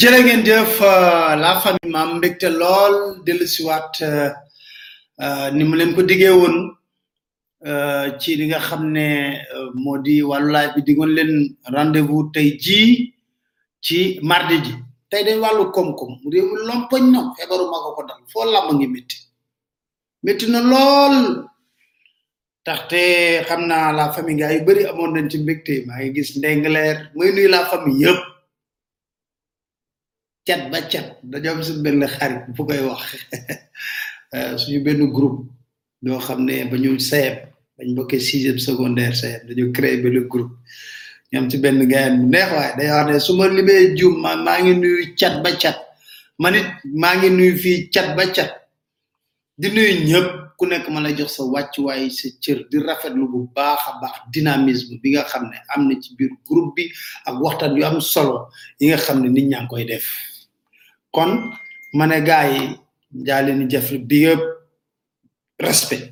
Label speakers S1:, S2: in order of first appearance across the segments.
S1: jërë ngeen jëf euh, la famille maam mbégte lool dellu siwaat euh, euh, ni mu leen ko diggee woon ci li nga xam ne moo di wàllu laaj bi diggoon leen rendez-vous tey jii ci mardi ji tey dañ wàllu koom-koom réew mi lompoñ na feebaru ma ko ko dal foo làmm ngi métti métti na lool taxte xam naa la famille gaa yu bëri amoon nañ ci mbégte maa ngi gis ndengleer muy nuy la famille yëpp cat ba cat dañoo am suñu benn xarit bu koy wax suñu benn groupe ñoo xam ne ba ñu seeb bañ bokkee sixième secondaire seeb dañu créé benn groupe ñu am ci benn gayan bu neex waaye day wax ne su ma limee juum ma maa ngi nuyu cat ba cat man it maa ngi nuyu fii cat ba cat di nuyu ñëpp ku nekk ma lay jox sa wàccuwaay sa cër di rafetlu bu baax a baax dynamisme bi nga xam ne am na ci biir groupe bi ak waxtaan yu am solo yi nga xam ne nit ñaa ngi koy def kon ma ne gaa yi jaa leen jëf bi yëpp respect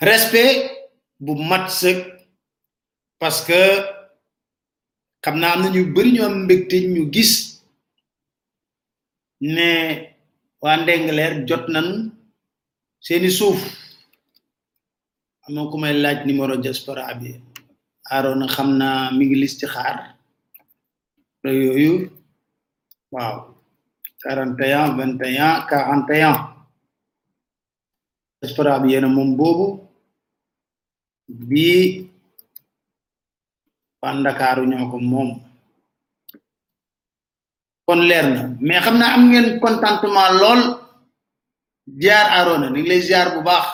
S1: respect bu mat sëg parce que xam naa am na ñu bari ñu am mbégte ñu gis ne waa Ndengleer jot nan seeni suuf am na ku may laaj numéro diaspora bi Arona xam naa mi ngi lis ci xaar te yooyu waaw 41 21 41 diaspora bi yéen a moom boobu bii waa Ndakaaru ñoo ko moom kon leer na mais xam naa am ngeen contentement lool ziar Arona ñu ngi lay ziar bu baax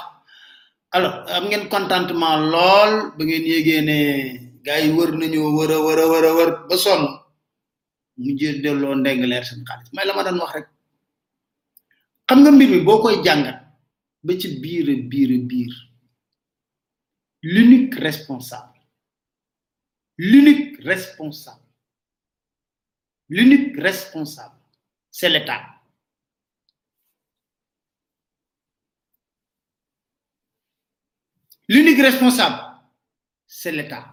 S1: alors am ngeen contentement lool ba ngeen yégee ne gars yi wër nañu wër a wër a wër a wër ba sonn mu jël delloo ndeng leer seen xaalis may la ma doon wax rek xam nga mbir mi boo koy jàngat ba ci biir a biir a biir l'unique responsable l'unique responsable l'unique responsable c'est l'État l'unique responsable c'est l'État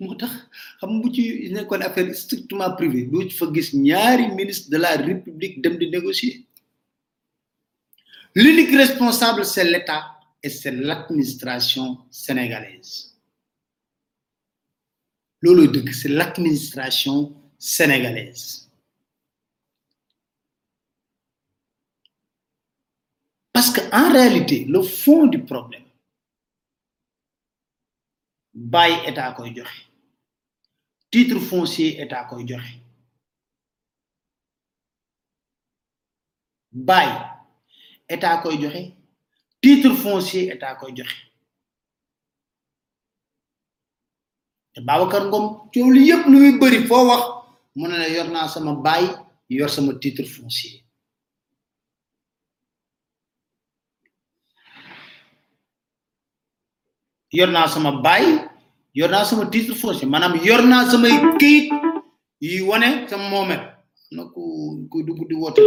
S1: moo tax xam bu ci nekkoon affaire strictement privée doo ci fa gis ñaari ministre de la république dem di négocier l'unique responsable c'est l'État et c'est l'administration sénégalaise loolooy dëgg c'est l'administration sénégalaise parce que en réalité le fond du problème bàyyi état koy joxe titre foncier état koy joxe bàyyi état koy joxe titre foncier état koy joxe te Babacar Ngom coow li yëpp lu muy bëri foo wax mu ne la yor naa sama baay yor sama titre foncier yor naa sama baay yor naa sama titre foncier maanaam yor naa samay këyit yi wane sama moomeel am na ku ku dugg di woote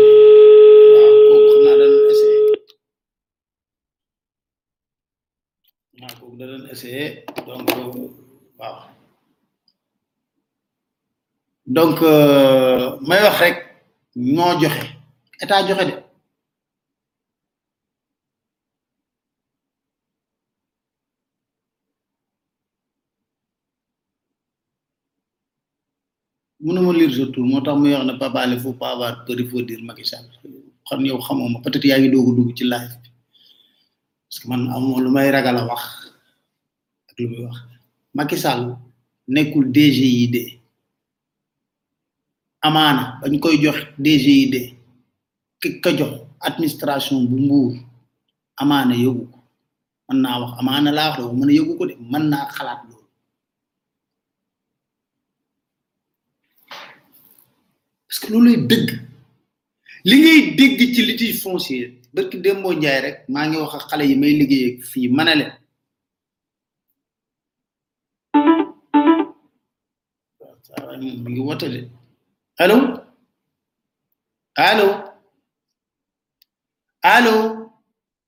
S1: waaw kooku xam naa dana essayé naa ko da doon essayer donc waaw donc may wax rek ñoo joxe état joxe de mënuma lire sa tur moo tax muy wax ne Papa Alé faut pas avoir peur il faut dire Macky Sall xam yow xamoo ma peut-être yaa ngi doog a dugg ci live bi parce que man amoo lu may ragal a wax ak lu muy wax Macky Sall nekkul DGID amaana bañ koy jox DGID ki ka jox administration bu mbuur amaana yóbbu ko mën naa wax amaana laa wax de mën a yëgu ko de mën naa xalaat loolu parce que loolu lay dëgg li ngay dégg ci litige foncier barki démboo njaay rek maa ngi wax ak xale yi may liggéey fii mën a leen waaye moom mi ngi woote de allo allo allo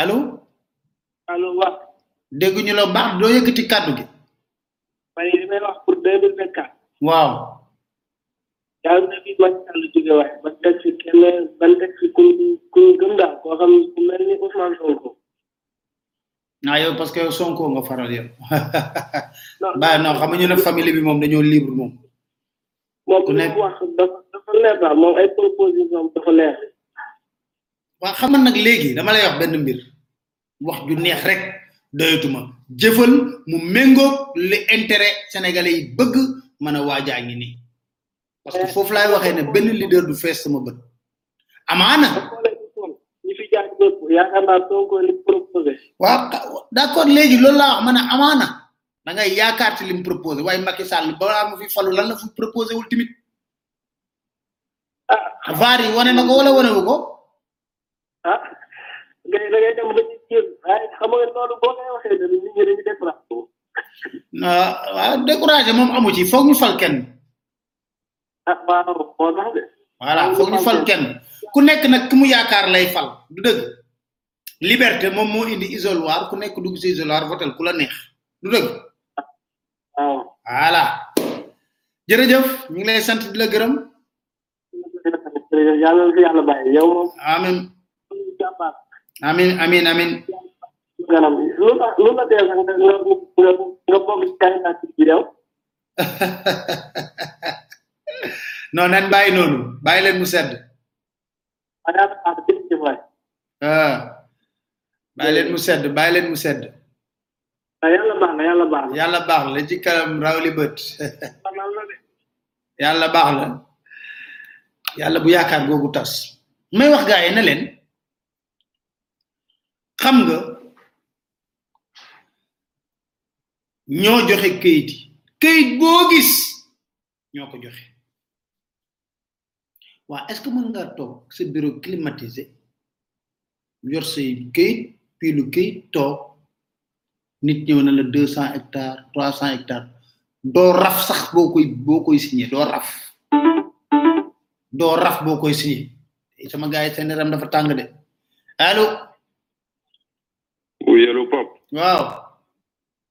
S1: allo
S2: allo waaw
S1: dégguñu la baax doo yëkkati kàddu gi
S2: man li may wax pour deux mille vingt quatre
S1: waaw
S2: yàlla na fi Macky Sall jóge waaye ba teg fi kenn ba teg fi ku ku ñu gëm daal koo xam ne ku mel ni Ousmane Sonko
S1: naa yow parce que yow sonko nga faral yow non ba non xam nga ñu ne famille bi moom dañoo libre moom
S2: moom
S1: ku
S2: li
S1: nekk-
S2: mu wax dafa dafa leer daal moom ay proposition am dafa leer
S1: wa xam nga nag léegi dama lay wax benn mbir wax ju neex rek doyatuma jëfal mu méngoog li intérêt sénégalais yi bëgg mën a waajaa ngi nii parce que foofu laay waxee ne benn leader du fees sama bët amaana
S2: ñi fi jaar ñëpp yaakaar naa Sonko li proposé
S1: waaw d' accord léegi loolu laa wax ma ne amaana da ngay yaakaar ci li mu proposé waaye Macky Sall balaa mu fi falu lan la fu proposé wul timit
S2: ah
S1: vaar yi wane na ko wala wane wu ko
S2: ah ngay da ngay dem ba ci jéem waaye xam nga loolu boo koy waxee ne nit ñi dañuy découragé
S1: ah waaw découragé moom amu ci foog ñu fal kenn
S2: ah waaw moo tax de
S1: voilà foog ñu fal kenn ku nekk nag ki mu yaakaar lay fal du dëgg liberté moom moo indi isoloir ku nekk dugg si isoloir votel ku la neex du dëgg
S2: waaw
S1: voilà jërëjëf ñu ngi lay sant di la gërëm jërëjëf
S2: yàlla na fi yàlla bàyyi yow moom
S1: amin
S2: jàmbaar
S1: amin amin amin
S2: kanam lu la lu la dee sax nga nga nga nga bokk ci candidat bi yow
S1: non nan bàyyi noonu bàyyi leen mu sedd
S2: maanaam am jël ci waay
S1: ah bàyyi leen mu sedd bàyyi leen mu sedd
S2: waaw yàlla baax na yàlla baax na
S1: yàlla baax la ci kanam raw li bët
S2: xanaa la de
S1: yàlla baax la yàlla bu yaakaar googu tas may wax gaa yi ne leen xam nga ñoo joxe këyit yi këyit boo gis ñoo ko joxe waa est-ce que mën nga toog sa bureau climatisé yor say këyit puis lu këyit toog nit ñëw na la deux cent hectares trois cent hectares doo raf sax boo koy boo koy signé doo raf doo raf boo koy signé sama gars yi seen yaram dafa tàng de allo
S3: oui
S1: allo
S3: Pape
S1: waaw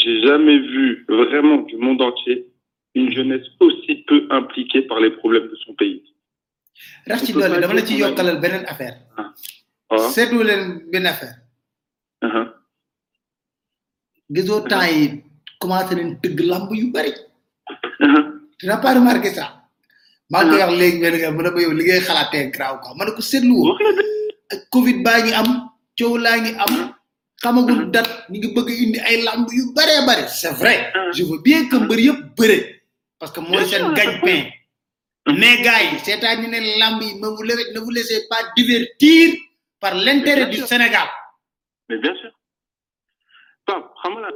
S3: J'ai jamais vu vraiment du monde entier une jeunesse aussi peu impliquée par les problèmes de son pays.
S1: rax ci
S3: doole
S1: dama la ci yokkalal beneen affaire.
S3: waaw ah.
S1: seetlu leen benn affaire.
S3: Uh-huh.
S1: gisoo temps yi commencé nañ tëgg lamb yu bari.
S3: Uh-huh.
S1: tu n'as pas remarqué ça. maa ngi koy uh-huh. wax léegi nga ne nga mën a ba yow li ngay xalaatee grave quoi ma ne ko seetlu woo. Covid baa ngi am coow laa ngi am. xamagul mhm. dat ñu ngi bëgg indi ay lamb yu bare bare c'est vrai
S3: mhm.
S1: je veux bien que mbeur yëpp bëre parce que moy
S3: sen
S1: gagne-pain
S3: mhm.
S1: mais gars yi seetaan ñu ne lamb yi ma vous ne vous laissez pas divertir par l'intérêt du Sénégal
S3: mais bien sûr Top, xam nga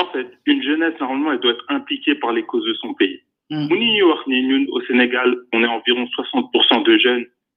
S3: en fait une jeunesse normalement elle doit être impliquée par les causes de son pays mu ni ñuy wax ni ñun au Sénégal on est environ 60% de jeunes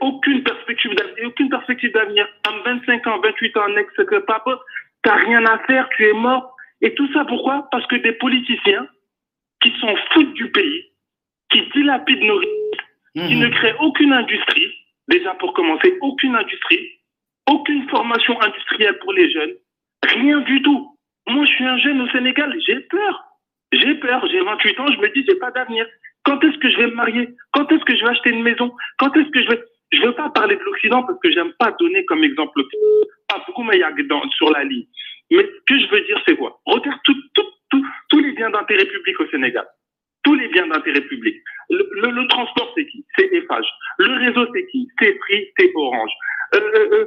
S3: Aucune perspective d'avenir,
S1: aucune perspective
S3: d'avenir. En 25 ans, 28 ans, ex tu t'as rien à faire, tu es mort. Et tout ça pourquoi Parce que des politiciens qui sont foutent du pays, qui dilapident nos risques, qui
S1: mmh.
S3: ne créent aucune industrie, déjà pour commencer, aucune industrie, aucune formation industrielle pour les jeunes, rien du tout. Moi, je suis un jeune au Sénégal, j'ai peur. J'ai peur, j'ai 28 ans, je me dis, j'ai pas d'avenir. Quand est-ce que je vais me marier Quand est-ce que je vais acheter une maison Quand est-ce que je vais je ne veux pas parler de l'Occident parce que j'aime pas donner comme exemple pas beaucoup mais sur la ligne. Mais ce que je veux dire, c'est quoi Regarde tous les biens d'intérêt public au Sénégal. Tous les biens d'intérêt public. Le, transport, c'est qui C'est EFAGE. Le réseau, c'est qui C'est Fri, c'est Orange. Euh,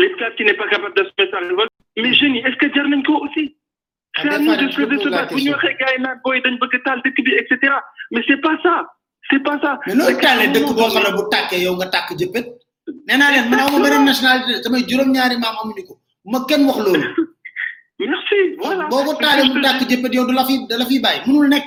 S3: l'État qui n'est
S1: pas
S3: capable de se mettre à la révolte mais jeunes yi est-ce que jar nañ
S1: ko aussi
S3: c'est à nous de se
S1: de
S3: se battre bu
S1: ñu
S3: waxee gars yi naan booy dañ bëgg taal dëkk bi et cetera mais c'est pas ça c'est pas ça
S1: mais
S3: loolu
S1: taalee dëkk boo xam ne bu tàkkee yow nga tàkk jëppet nee naa leen man aw ma beneen nationalité samay juróom-ñaari maam amuñu ko ma kenn wax loolu
S3: merci voilà
S1: boo ko taalee mu tàkk jëppet yow du la fi da la fiy bàyyi mënul nekk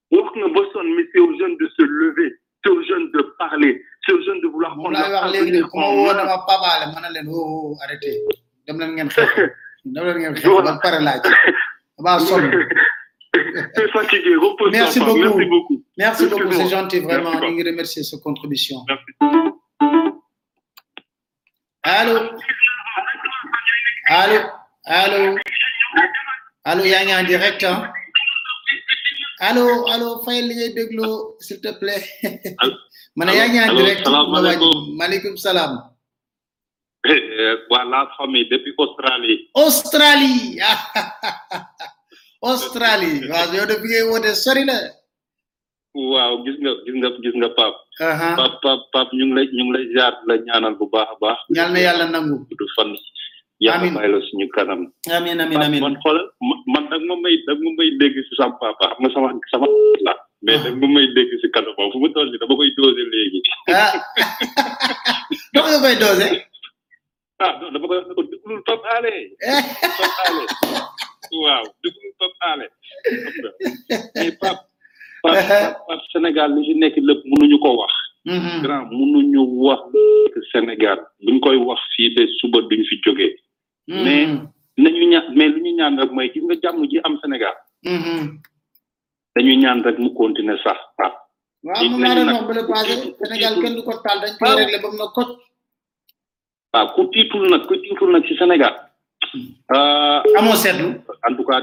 S1: wax
S3: na ba sonn mais c'est aux jeunes de se lever c'est aux jeunes de parler c'est aux jeunes de vouloir
S1: moom
S3: prendre
S1: laay
S3: leur
S1: wax léegi de
S3: avenir
S1: ku ma
S3: en
S1: woo
S3: main.
S1: dama pabaale ma ne leen woo woo arrêté dem leen ngeen xeex dem leen ngeen xeex man pare laa ci damaa sonn
S3: T'es fatigué, repose-toi.
S1: Merci
S3: Fab.
S1: beaucoup.
S3: Merci beaucoup.
S1: merci beaucoup c'est
S3: Excuse-moi.
S1: gentil vraiment
S3: Merci,
S1: ñu ngi remercier sa contribution
S3: Merci.
S1: allo allo allo allo yaa ngi en direct ah allo allo fayal li ngay déglu s'il te plaît ma ne yaa ngi en direct maaleykum salaam
S4: voilà famille depuis Australie
S1: Australie Australie waaw yow de bi ngay woote sori la
S4: waaw gis nga gis nga gis nga pap
S1: aha
S4: pap pap pap ñu ngi lay ñu ngi lay ziar di la ñaanal bu baax a baax
S1: yal na yàlla nangu
S4: du fan yàlla
S1: Amiin.
S4: may la suñu kanam
S1: amin amin
S4: Pap,
S1: amin
S4: man xoolal ma- man dag ma may dag ma may dégg si sama papa xam nga sama sama la mais dag ma may dégg si kanam fu mu toll nii dama koy dosé léegi
S1: ah dox nga koy dosé
S4: ah non dama koy wax ne ko déglul Pape Alé Pape Alé waaw déglul Pape Alé xam nga mais Pape Pape Pape Sénégal li ci nekk lépp mënuñu ko wax grand mënuñu wax que Sénégal buñ koy wax fii ba suba duñ fi jógee mais nañu ñaan mais lu ñu ñaan rek mooy gis nga jàmm ji am Sénégal dañu ñaan rek mu continuer sax Pape
S1: waaw Dig moom laa nañu doon nag. wax ba le passé Sénégal kenn du ko taal dañ koy réglé ba mu ne kot
S4: waaw ah, ku tiitul nag ku tiitul nag ci Sénégal. Ah,
S1: amoo seetlu.
S4: en tout cas.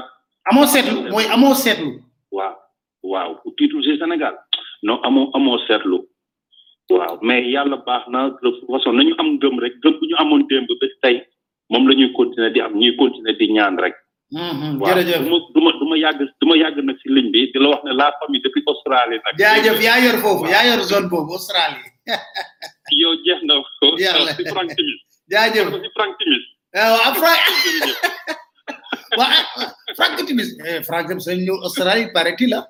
S1: amoo seetlu mooy amoo seetlu.
S4: waaw waaw ku tiitul ci Sénégal non amoo amoo seetlu. waaw mais yàlla baax na de façon nañu am gëm rek gëm bu ñu amoon démb ba tey. moom la ñuy continuer di am ñuy continuer di ñaan rek
S1: Mhm,
S4: waaw
S1: jërëjëf
S4: du ma du ma du ma yàgg du ma yàgg nag si ligne bi di la wax ne la famille depuis Australie nag
S1: jaajëf yaa yor foofu yaa yor zone boobu Australie
S4: yow jeex na ko
S1: Jeex na.
S4: si Frank Timis
S1: jaajëf ko
S4: si Frank Timis
S1: Eh, waaw Frank
S4: jërëjëf
S1: waaw ah, ah, Frank Timis eh, Frank Timis dañ ñëw Australie paraît-il ah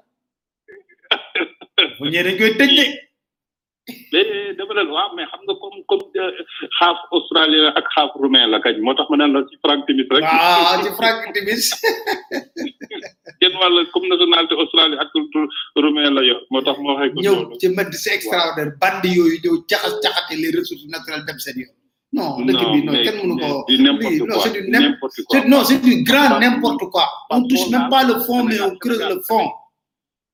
S1: bu ñëwee dañ koy tëj de
S4: mais dama leen waaw mais xam nga comme comme xaaf australien ak xaaf roumain la kañ moo tax ma naan la ci Frank Timis rek.
S1: waaw ci Frank Timis.
S4: kenn wàll comme nationalité australie ak roumain la yor moo tax ma waxee ko.
S1: ñëw ci mbedd c'est extraordinaire band yooyu ñëw caxas caxate les ressources naturelles dem seen yoon. non dëkk bi non kenn mënu ko
S4: du n'importe quoi
S1: c'est du
S4: n'importe quoi
S1: non c'est du grand n'importe quoi on touche même pas le fond mais on creuse le fond.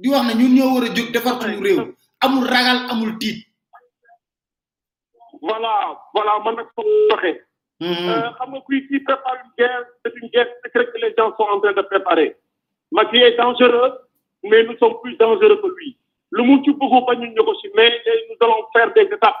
S1: di wax ne ñun ñoo war a jóg defar suñu réew amul ragal amul tiit.
S3: voilà voilà man nag
S1: foofu
S3: doxee. xam nga kuy kii prépare une guerre c'est une guerre secrète que les gens sont en train de préparer. Macky est dangereux mais nous sommes plus dangereux que lui. lu mu ci bëggu bañu ñu ko si mais nous allons faire des étapes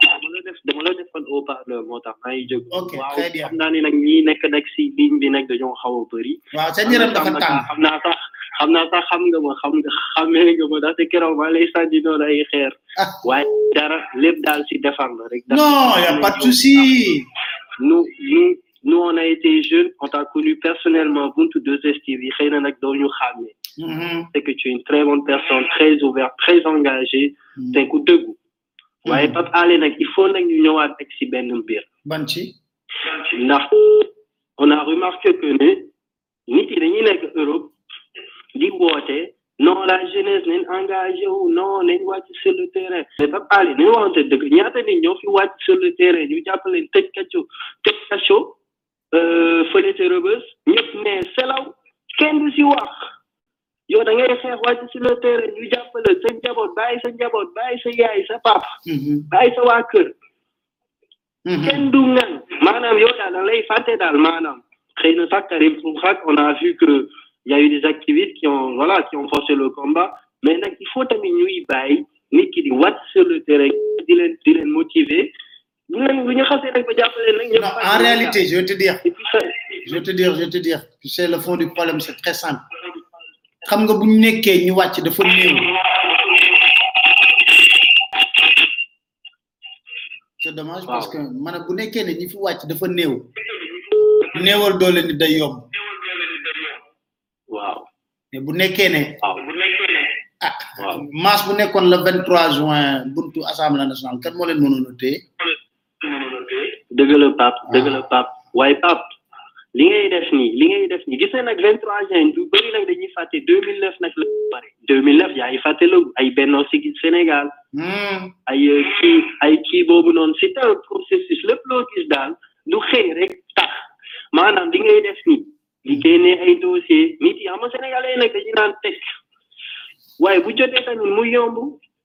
S3: waaw dama la def dama la
S5: defoon au parleur moo tax maa ngi jóg.
S1: ok
S5: waaw
S1: très bien
S5: xam naa ne nag ñi nekk nag si ligne bi nag dañoo xaw a bëri.
S1: waaw seen yaram dafa tàng
S5: xam naa sax xam naa sax xam nga ma xam nga xamee nga ma ndaxte keroog maa lay sànni noonu ay xeer. waaye dara lépp daal si defar la rek.
S1: non y a pas de souci.
S5: nu nu nous on a été jeunes on t'a connu personnellement buntu 2STV yi xëy na nag doo ñu xàmmee
S1: mm-hmm.
S5: c'est que tu es une très bonne personne très ouverte très engagée
S1: mm-hmm.
S5: te ku dëggu mm-hmm.
S1: waaye
S5: Pape Alé nag il faut nag ñu ñëwaat ak si benn mbir
S1: ban ci
S5: ndax on a remarqué que ne nit yi dañuy nekk Europe di woote non la jeunesse nañ engagé wu non nañ wàcc sur le terrain mais Pape Alé nañ waxante dëgg ñaata nit ñoo fi wàcc sur le terrain ñu jàppale tëj kacco tëj kacco euh, fële ca Rebeuss ñëpp ne selaw kenn du si wax yow da ngay xeex wàcc sur le terrain ñu jàppale sa njaboot bàyyi sa njaboot bàyyi sa yaay sa pap bàyyi sa waa kër
S1: Mhm.
S5: kenn du ngan maanaam yow daal da lay fàtte daal maanaam xëy na sax Karim Xrum-Xax on a vu que y a eu des activistes qui ont voilà qui ont forcé le combat mais nag il faut tamit ñuy bàyyi nit ki di wàcc sur le terrain di leen di leen motiver bu leen bu ñu xasee rek ba jàppale nag ñëpp
S1: Non, en réalité, je vais te dire,
S5: et puis ça
S1: je vais te dire, je vais te dire, tu sais, le fond du problème, c'est très simple. xam nga bu ñu nekkee ñu wàcc dafa néew c'est dommage parce que man bu nekkee ne ñi fi wàcc dafa néew néewal doole ni day yomb
S5: waaw
S1: mais bu nekkee ne
S5: waaw bu nekkee ne
S1: ah
S5: waaw
S1: maas bu nekkoon le 23 juin buntu assemblée nationale kan moo leen mënoon a téye
S5: dëgg la pap dëgg la pap waaye pap li ngay def nii li ngay def nii gis na nag 23 juin du bëri nag dañuy fàtte 2009 nag la pare 2009 yaa ngi fàttaliku ay Benno Siggil Sénégal ay euh, kii ay kii boobu noonu c'est un processus lépp loo gis daal du xëy rek tax maanaam di ngay def nii di génne ay dossier nit yi xam nga sénégalais yi nag dañu naan teg waaye bu jotee tamit mu yomb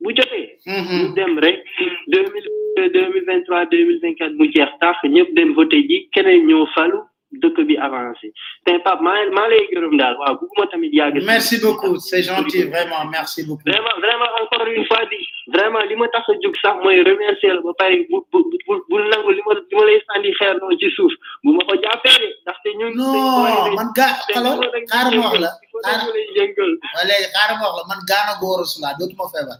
S5: bu jotee ñu dem rek deux mille deux mille vingt trois deux mille vingt quatre mu jeex tax ñëpp dem voté ji keneen ñoo falu dëkk bi avancé te Pape maa maa lay gërëm daal waaw bugguma tamit yàgg si
S1: merci beaucoup c'est gentil vraiment merci beaucoup
S5: vraiment vraiment encore une fois di vraiment li ma tax a jóg sax mooy remercier la ba pare bu bu bu bu nangu li ma li ma lay sànni xeer noonu ci suuf bu ma ko jàppee de ndaxte ñun
S1: non man gaa xalo xaaral ma wax la
S5: xaaral ma lay
S1: jëngal wala xaaral ma wax la man gaana góor su laa dootuma feebar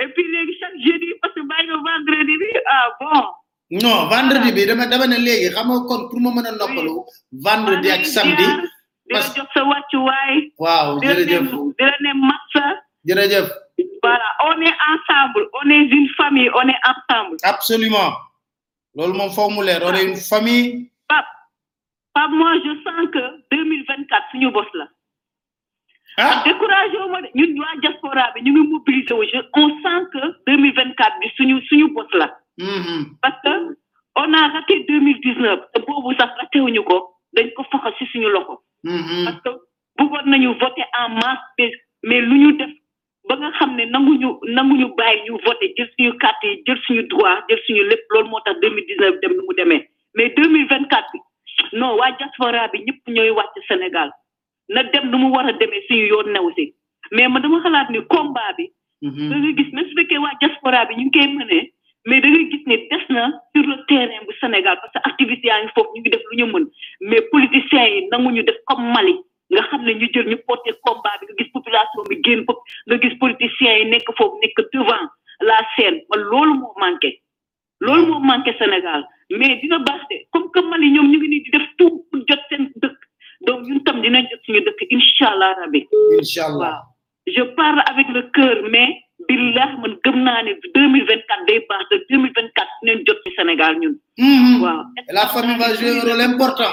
S6: et puis léegi chaque jeudi parce que bàyyi nga vendredi bi ah bon
S1: non vendredi bi dama dama ne léegi xam nga kon pour ma mën a noppalu vendredi ak samedi
S6: di la parce- jox sa wàccuwaay
S1: waaw
S6: di la ne
S1: jërëjëf
S6: di la ne massa
S1: jërëjëf
S6: voilà on est ensemble on est une famille on est ensemble
S1: absolument loolu moom foog mu leer on est une famille
S6: Pape moi je sens que 2024 suñu boss la
S1: ah
S6: découragé wu ma de ñun waa diaspora bi ñu ngi mobilisé wu je on sent que 2024 bi suñu suñu bos la
S1: mhm.
S6: parce que on a raté 2019 te boobu sax raté wuñu ko dañ ko faxa si suñu loxo
S1: Mhm.
S6: parce que bëggoon nañu voté en masse mais mais lu ñu def ba nga xam ne nanguñu nanguñu bàyyi ñu voté jël suñu carte yi jël suñu droit jël suñu lépp loolu moo tax 2019 dem ni mu demee mais 2024 bi non waa diaspora bi ñëpp ñooy wàcc Sénégal na dem nu mu war a demee suñu yoon new si mais man dama xalaat ni combat bi da ngay gis même su fekkee waa diaspora bi ñu ngi koy mënee mais da ngay gis ni des na sur le terrain bu Sénégal parce que activiste yaa ngi foofu ñu ngi def lu ñu mën mais politiciens yi nanguñu def comme Mali nga xam ne ñu jël ñu porté combat bi nga gis population bi génn foofu nga gis politiciens yi nekk foofu nekk devant la scène man loolu moo manqué loolu moo manqué Sénégal mais dina baax de comme que Mali ñoom ñu ngi nii di def tout pour jot seen dëkk donc ñun tam dinañ jot suñu dëkk incha allah rabi
S1: incha allah waaw
S6: je parle avec le cœur mais billah man gëm naa ne deux mille vingt quatre day baax te deux mille vingt quatre dinañ jot ci Sénégal ñun waaw
S1: la famille va jouer un rôle important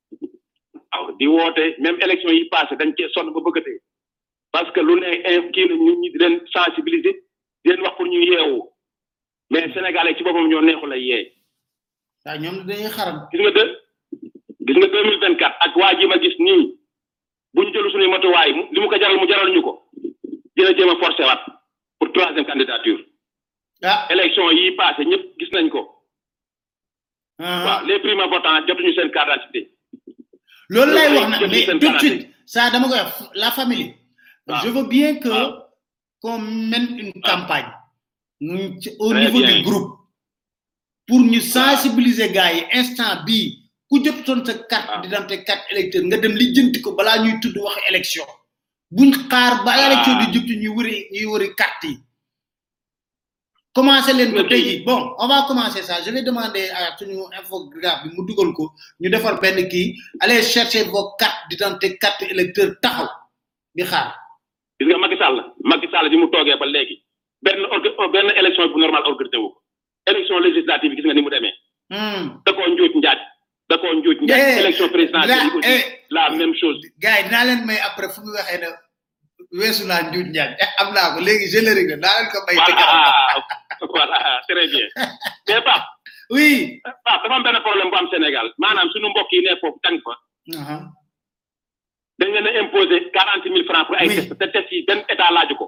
S6: waaw
S1: di
S7: woote même élection yi passé dañ cee sonn ba bëgg a dee parce que lu ne in kii la ñu ñi di leen sensibiliser di leen wax pour ñu yeewu mais sénégalais ci boppam ñoo neexu la yee
S1: waaw ñoom dañuy xaram
S7: gis nga de gis nga deux mille vingt quatre ak waa ji ma gis nii bu ñu jëlu suñuy matuwaay mu li mu ko jaral mu jaral ñu ko dina jéem a forcé waat pour troisième candidature
S1: ah
S7: élection yi passé ñëpp gis nañ ko
S1: ah
S7: waaw les primo votants jotuñu seen carte d'identité
S1: loolu lay wax nag mais tout de suite ça dama koy wax la famille
S7: waaw
S1: je veux bien que
S7: waaw.
S1: qu'on mène une
S7: Waaw.
S1: campagne ñu ci- au
S7: Très
S1: niveau
S7: bien.
S1: du groupe pour ñu sensibiliser gars yi instant bii ku jotoon sa carte
S7: Waaw.
S1: d'identité carte électeur nga dem lijjanti ko balaa ñuy tudd wax élection buñ xaar ba élection di jub ci ñuy wëri ñuy wëri carte yi commencé leen ko tey jii bon on va commencer ça je vais demander à suñu infographe bi mu dugal ko ñu defar benn kii allez chercher vos cartes d'identité carte électeur taxaw di xaar
S7: gis nga Macky Sall Macky Sall bi mu toogee ba léegi benn orga benn élection bu normal organisé wu ko élection législative bi gis nga ni mu demee
S1: hmm
S7: da koo njuuj njaaj da koo njuuj njaaj Eh, élection présidentielle yi
S1: la-
S7: aussi
S1: eh.
S7: la même chose
S1: gars yi dinaa leen may après fu mu waxee ne weesu naa njuut njaag eh, am naa ko léegi générique la naa leen ko bay ci kanam
S7: voilà très bien mais Pape
S1: oui
S7: Pape dafa am benn problème bu am Sénégal maanaam suñu mbokk yi ne foofu tàng fa
S1: aha
S7: dañ leen a imposé quarante mille francs pour ay
S1: Oui.
S7: test te test yi benn état laaju ko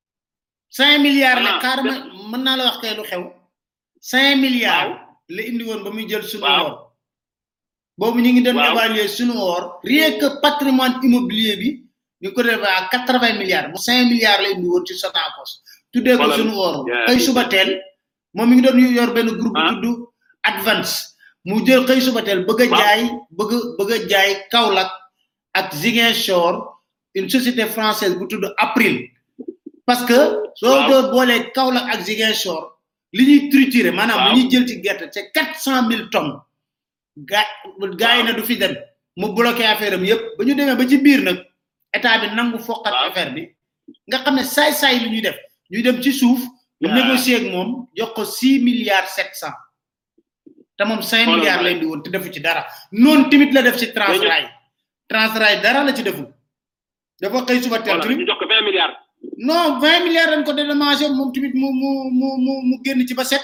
S1: 5 milliards la xaar ma mën naa la wax kay lu xew 5 milliards la indi woon ba muy jël sunu or boobu ñu ngi doon évaluer sunu or rien que patrimoine immobilier bi ñu ko defee à 80 milliards bu 5 milliards la indi woon ci Sonacos tuddee ko sunu or ay suba teel moom mi ngi doon yor benn groupe bu tudd advance mu jël xëy suba teel bëgg a jaay bëgg bëgg a jaay Kaolack ak Ziguinchor une société française bu tudd April parce que soo doo boolee Kaolack ak Ziguinchor li ñuy trituré maanaam li ñuy jël ci gerte c'est quatre cent mille tonnes gaa gaa yi ne du fi dem mu bloqué affaire am yëpp ba ñu demee ba ci biir nag état bi nangu foqat
S7: Waaw.
S1: affaire bi nga xam ne saay-saay lu ñuy def ñuy dem ci suuf ñu
S7: Waaw.
S1: négocier ak moom jox ko six milliards sept cent te moom cinq
S7: Xoolal
S1: milliards
S7: ma
S1: lay di woon te defu ci dara noonu tamit la def ci transrail transrail dara la ci deful dafa xëy suba teel
S7: voilà
S1: rek
S7: ñu jox ko 20 milliards
S1: non vingt milliards dañ ko dédommagé moom tamit mu mu mu mu mu génn ci ba set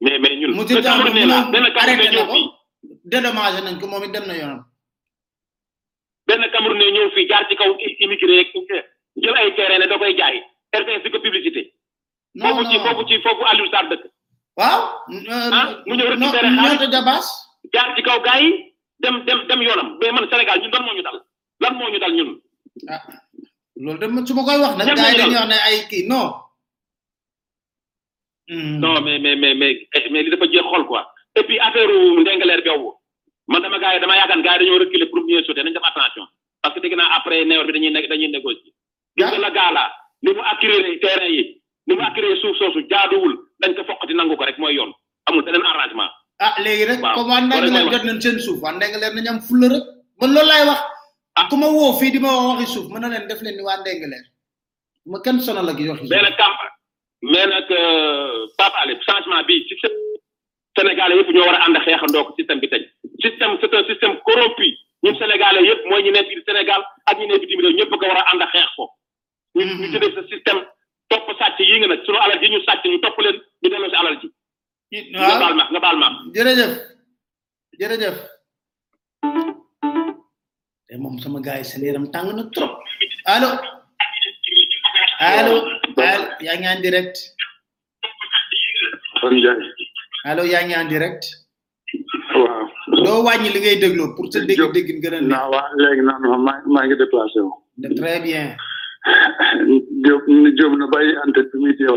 S7: mais mais
S1: ñun. monsieur Thiam bi mu
S7: naan benn
S1: arrêté na ko dédommagé nañ ko moom it dem na yoonam.
S7: benn Camerounais ñëw fii jaar ci kaw immigré yeeg jël ay terrain ne da koy jaay RTS di ko publicité.
S1: non
S7: foofu ci foofu ci foofu Aliou Sarr dëkk.
S1: waaw.
S7: ah mu ñëw récupéré xaalis
S1: ñoo jabaas.
S7: jaar ci kaw gars yi dem dem dem yoonam mais man Sénégal ñun lan moo ñu dal lan moo ñu dal ñun.
S1: ah loolu de su ma koy wax nag. gars yi dañuy wax ne ay kii non. Hmm.
S7: non mais mais mais mais eh, mais li dafa jeex xol quoi et puis affaire ndengaleer boobu man dama gars yi dama yaakaar gars yi dañoo reculer pour mieux sauter nañ def attention parce que dégg naa après néew bi dañuy ne dañuy négocier. gis nga la gaa la li mu acquérir terrain yi li mu acquérir suuf soosu jaaduwul dañ ko foqati nangu ko rek mooy yoon amul beneen arrangement.
S1: ah léegi rek
S7: Waaw.
S1: comme waa Ndengler Loolu
S7: mooy
S1: jot nañ seen suuf waa Ndengler nañ am fulla rek man loolu laay wax
S7: ah
S1: ku ma woo fii di ma wax waxi suuf mën na leen def leen ni waa Ndengler ma kenn sonal ak yox
S7: yi
S1: mais
S7: nag Tamba mais nag Pape Alé changement bi ci seen Sénégalais yëpp ñoo war a ànd a xeexandoo ko système bi tey système c'est un système corrompu ñun Sénégalais yëpp mooy ñu nekk biir Sénégal ak ñu nekk bitim réew ñëpp ko war a ànd a xeex ko. ñu ñu jëlee sa système topp sàcc yi nga nag sunu alal ji ñu sàcc ñu topp leen ñu delloo si alal ji. nga baal ma nga baal ma.
S1: jërëjëf jërëjëf. te moom sama gars yi seen yaram tàng na trop allo allo allo yaa ngi en direct
S3: Fan Ndiaye.
S1: allo yaa ngi en direct
S3: waaw.
S1: doo wàññi li ngay dégloo pour sa dégg dégg gën a neex
S3: naa waa léegi naan ma maa maa ngi déplacé wu.
S1: de très bien
S3: Diop Diop na bàyyi ante bi muy teew.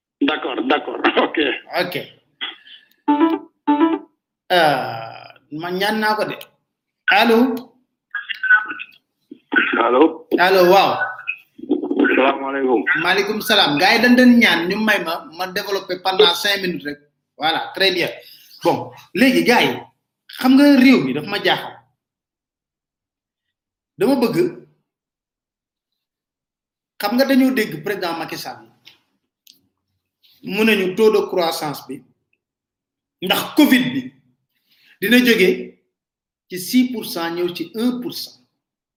S3: d'accord d'accord ok
S1: ok ah ma ñaan naa ko de allo
S3: allo
S1: allo waaw
S3: salaamaaleykum
S1: maaleykum salaam gars yi dañ doon ñaan ñu may ma ma développé pendant cinq minutes rek voilà très bien bon léegi gars yi xam nga réew mi daf ma jaaxal dama bëgg xam nga dañoo dégg président Macky Sall mu nañu taux de croissance bi ndax Covid bi dina jóge ci 6 pour cent ñëw ci 1 pour cent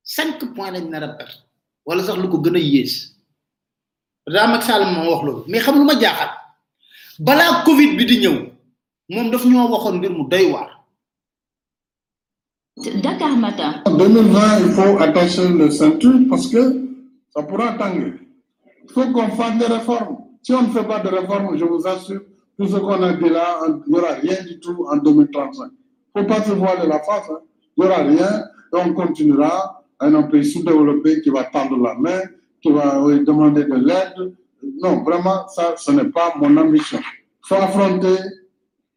S1: 5 points lañ nar a perte wala sax lu ko gën a yées président Macky Sall moo wax loolu mais xam lu ma jaaxal balaa Covid bi di ñëw moom daf ñoo waxoon mbir mu doy waar
S8: Dakar Matin.
S9: en 2020 il faut attacher le ceinture parce que ça pourra tanguer il faut qu'on fasse des réformes si on ne fait pas de réformes je vous assure tout ce qu'on a dit là il n'y aura rien du tout en 2035 faut pas se de la face hein. il n'y aura rien et on continuera un pays sous-développé qui va tendre la main, qui va euh, demander de l'aide. Non, vraiment, ça, ce n'est pas mon ambition. Il faut affronter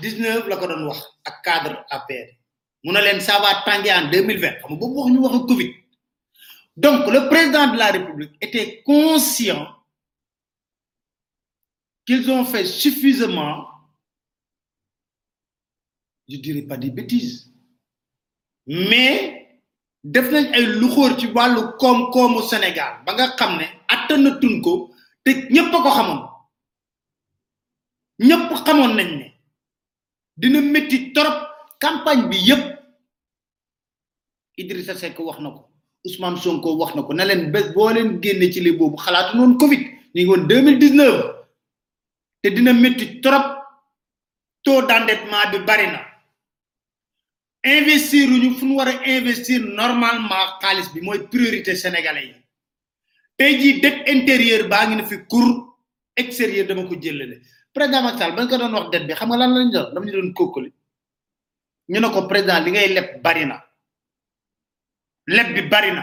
S9: 19 la
S1: ko doon wax ak cadre APR mu ne leen ça va tanguer en 2020 xam nga boobu wax ñu wax ak Covid donc le président de la République était conscient qu'ils ont fait suffisamment je dirais pas des bêtises mais def nañ ay luxóor ci wàllu koom-koomu Sénégal ba nga xam ne attanatuñ ko te ñépp a ko xamoon ñëpp xamoon nañ ne dina métti torop campagne bi yëpp Idrissa Seck wax na ko Ousmane Sonko wax na ko na leen bés boo leen génne ci li boobu xalaatu noonu Covid ñu ngi woon deux mille dix neuf te dina métti trop taux d'endettement bi bari na investir ñu fu ñu war a investir normalement xaalis bi mooy priorité sénégalais yi tey jii dette intérieure baa ngi ne fi cour extérieur dama ko jëlale président Macky Sall ba nga ko doon wax dette bi xam nga lan lañ doon dama ñu doon kokkali ñu ne ko président li ngay leb bari na leb bi bari na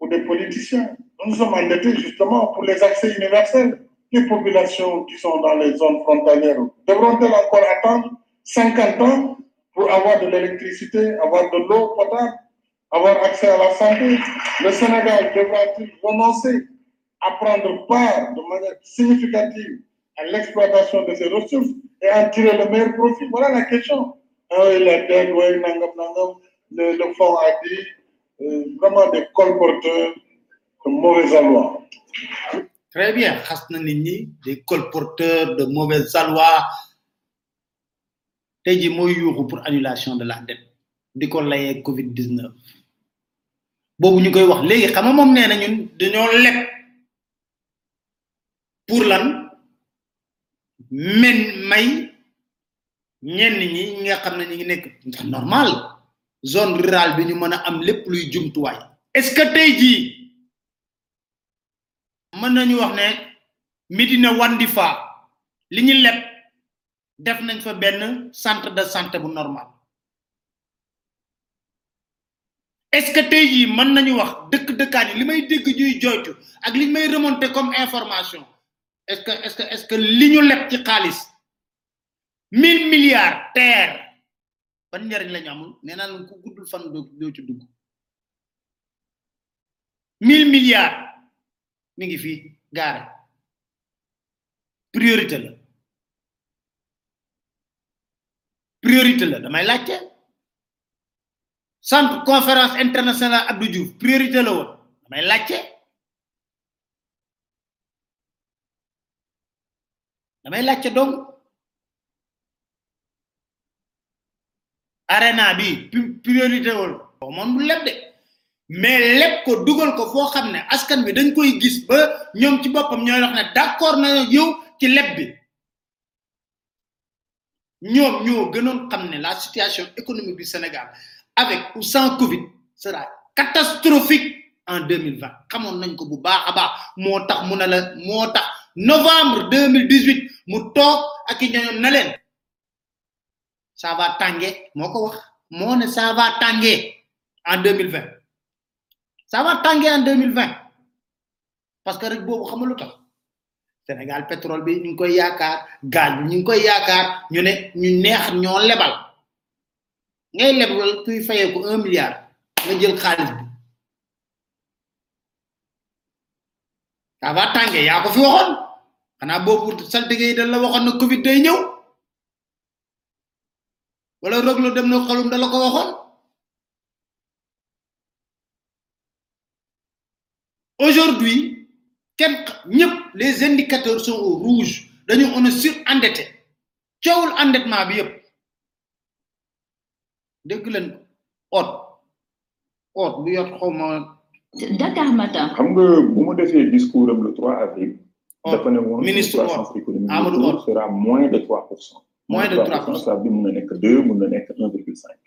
S9: ou des politiciens. Nous nous sommes endettés justement pour les accès universels. Les populations qui sont dans les zones frontalières devront-elles encore attendre 50 ans pour avoir de l'électricité, avoir de l'eau potable, avoir accès à la santé Le Sénégal devra-t-il renoncer à prendre part de manière significative à l'exploitation de ces ressources et à tirer le meilleur profit. Voilà la question. Ah, le, fonds a dit euh, vraiment des colporteurs de mauvaises lois.
S1: Très bien, des colporteurs de mauvaises lois. tey ji mooy yuuxu pour annulation de la dette di ko layee covid 19 boobu ñu koy wax léegi xam nga moom nee na ñun dañoo leb pour lan men may ñenn ñi ñi nga xam ne ñu ngi nekk ndax normal zone rurale bi ñu mën a am lépp luy jumtuwaay est ce que tey jii mën nañu wax ne Médina Wandifa li ñu leb def nañ fa benn centre de santé bu normal est-ce que tey jii mën nañu wax dëkk dëkkaan yi li may dégg ñuy jooytu ak li may remonter comme information est-ce que est-ce que est-ce que li ñu leb ci xaalis mille milliards terre ban njariñ lañu amul nee naa leen ku guddul fan doo doo ci dugg mille milliards mi ngi fii gaare priorité la priorité la damay laajte centre conférence internationale Abdou Diouf priorité la woon damay laajte damay laajte dong arena bi priorité wol ko moom bu leb de mais leb ko dugal ko foo xam ne askan bi dañ koy gis ba ñoom ci boppam ñooy wax ne d'accord na yow ci leb bi ñoom ñoo gënoon xam ne la situation économique du Sénégal avec ou sans Covid sera catastrophique en 2020 xamoon nañ ko bu baax a baax moo tax mu ne la moo tax novembre 2018 mu toog ak i ñoñom na leen ça va tànge moo ko wax moo ne ça va tànge en 2020 ça va tànge en 2020 parce que rek boobu xam nga lu tax Sénégal pétrole bi ñu ngi koy yaakaar gaal bi ñu ngi koy yaakaar ñu ne ñu neex ñoo lebal ngay lebal kuy fayee ko un milliard nga jël xaalis bi ça va tàngee yaa ko fi waxoon xanaa boobu saltige yi dañ la waxoon na Covid day ñëw wala roog la dem na xolum da la ko waxoon aujourd'hui les indicateurs sont au rouge dañu on est surendetté coowul endettement bi yëpp dégg leen ot ot bu yot xaw ma
S10: Dakar Matin
S11: xam nga bu ma defee discours am le 3 avril dafa ne woon
S1: ministre
S11: croissance économique
S1: Amadou Hott
S11: sera moins de 3 pour cent
S1: moins de 3 pour cent
S11: ça bi mun na nekk 2 mun na nekk 1,5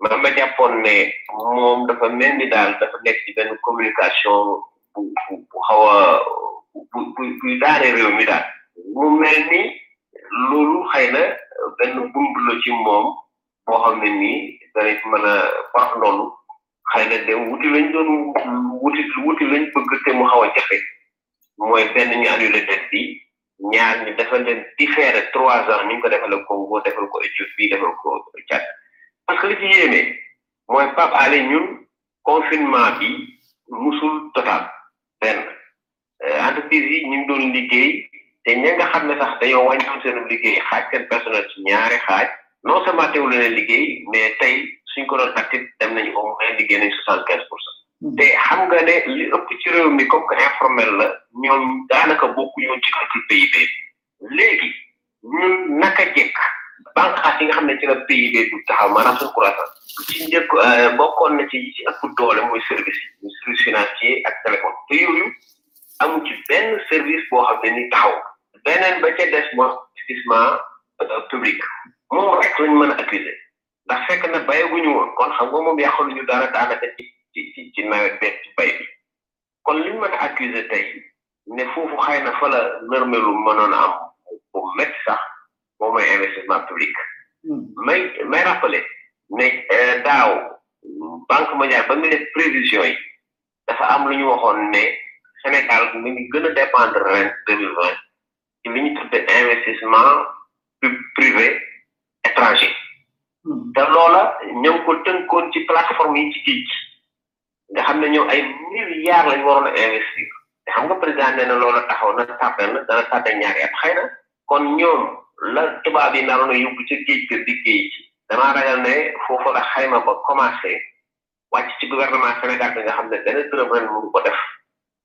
S12: man ma jàppoon ne moom dafa mel ni daal dafa nekk ci benn communication bu bu bu xaw a bu bu buy daane réew mi daal mu mel ni loolu xëy na benn bunt la ci moom boo xam ne nii danañ mën a wax loolu xëy na de wuti lañ doon wuti wuti lañ bëgg te mu xaw a jafe mooy benn ñu annulé dette bi ñaar ñu defal leen différé trois ans ni ñu ko defal Congo defal ko Éthiopie defal ko Tchad parce que li ci yéeme mooy Pape Alé ñun confinement bi musul total benn entreprise yi ñu ngi doon liggéey te ña nga xam ne sax dañoo wàññoon seen liggéey xaaj seen personnel ci ñaari xaaj non seulement teewul leen liggéey mais tey suñ ko doon actif dem nañu au moins liggéey nañ soixante quinze pour cent te xam nga ne li ëpp ci réew mi comme que informel la ñoom daanaka bokku ñoon ci calcul PIB bi léegi ñun naka jekk bànqaas yi nga xam ne ci la PIB du taxaw maanaam suñu croissance ci njëkk euh, bokkoon na ci yi ci ëpp doole mooy service yi muy service financier ak téléphone te yooyu amu ci benn service boo xam ne ni taxaw beneen ba ca des mooy investissement euh, public moom rek lañ mën a accuser ndax fekk na bayaguñu woon kon xam nga moom yàqaluñu dara daanaka ci ci ci nawet beeg ci bay bi kon liñ mën a accuser tey ne foofu xëy na fa la nërmelu mënoon a am bu métti sax moom mooy investissement public. Hmm. may may rappelé ne euh, daaw banque mondiale ba mu def prévision yi dafa am lu ñu waxoon ne Sénégal mu ngi gën a dépendre ren deux mille vingt ci li ñu tudde investissement pu- privé étranger te loola ñoo ngi ko tënkoon ci plateforme yi ci géej gi nga xam ne ñoom ay milliards lañ waroon a investir te xam nga président nee na loola taxaw na tàppe na dana tàppe ñaari at xëy na kon ñoom la tubaab yi naroon a yóbbu ca géej ga liggéey ci damaa ragal ne foofu la xayma ba commencé wàcc ci gouvernement Sénégal bi nga xam ne benn dërëm ren mënu ko def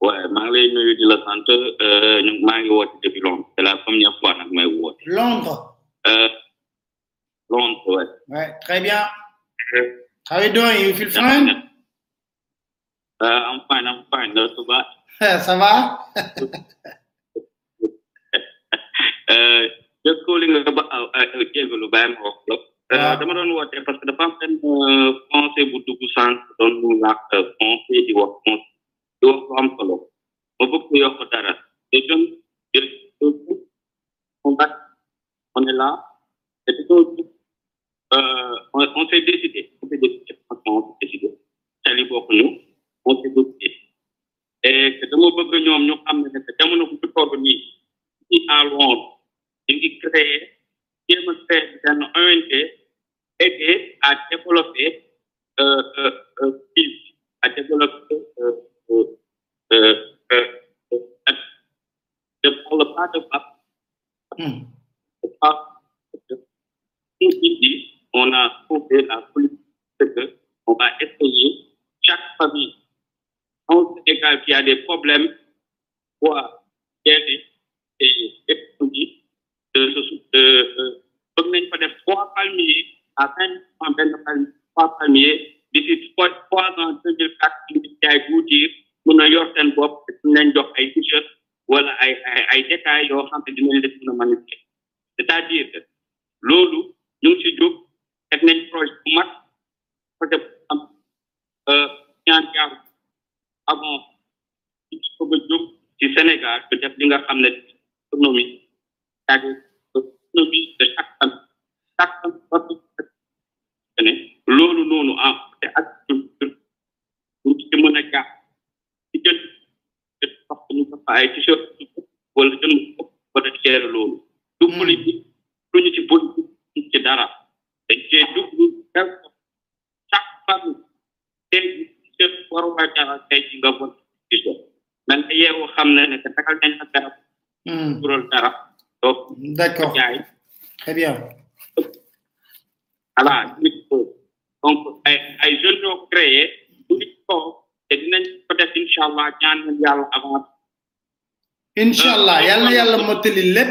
S13: waaye maa ngi lay nuyu di la sant euh, ñu maa ngi woote depuis Londres c'est la première fois nag may woote
S1: Londres.
S13: Euh, Londres ouais.
S1: Ouais, très bien. How you doing? You feel fine?
S13: Euh, I'm fine I'm fine là ça va
S1: Ça va?
S13: Euh, just calling about uh, uh, uh, jéego lu bàyyi ma wax la. Euh, Waaw. dama doon woote parce que dafa am benn euh, français bu dugg sànq doon mu làkk euh, français di wax français di wax lu am solo ma bëgg ko yokk dara te jom de on va on est là et puis on dit, euh, on on s'est décidé on s'est décidé franchement on s'est décidé xel yi bokk ñu on s'est décidé et que dama bëgg ñoom ñu xam ne que jamono bu ñu toll nii ci à Londres ñu ngi créer jéem a créer benn ONG aider à développer euh, euh, euh, peace, à développer euh, euh, euh, euh, euh, at- de pour le pas de pas Hmm. de pas de tout ici, on a trouvé la politique c'est que on va essayer chaque famille on sait quand il y a des problèmes pour gérer et économie de de bëgg nañ fa def trois palmiers à vingt en benn palmier trois palmiers d'ici trois trois ans deux mille quatre ñu jaay guutir mun a yor seen bopp suñ leen jox ay t-shirt wala ay ay ay détails yoo xam ne dinañ leen mën a manipuler c'est-à-dire que loolu ñu ngi si jóg teg nañ projet bu mag projet bu am ñaan jaar ak moom ci ko ba jóg ci Sénégal bi def li nga xam ne économie c'est-à-dire économie de chaque fan chaque fan parce que ne loolu noonu en fait ak culture pour ci mën a jàpp ci jël te wax ñu ko fa ay t-shirt wala jël ko wala ceer loolu du politique lu ñu ci politique ci dara dañ cee dugg sax fàllu tey ji sa waru nga jaral tey ji nga bon ci so man nga yeewu xam ne ne que tagal nañ la garab Hmm. jural dara doo
S1: d'accord
S13: jaay
S1: très bien
S13: voilà nit ko donc ay ay jeunes yoo créé bu nit ko te dinañ ko def incha allah ñaan nañ yàlla avant incha allah yal na yàlla mottali lépp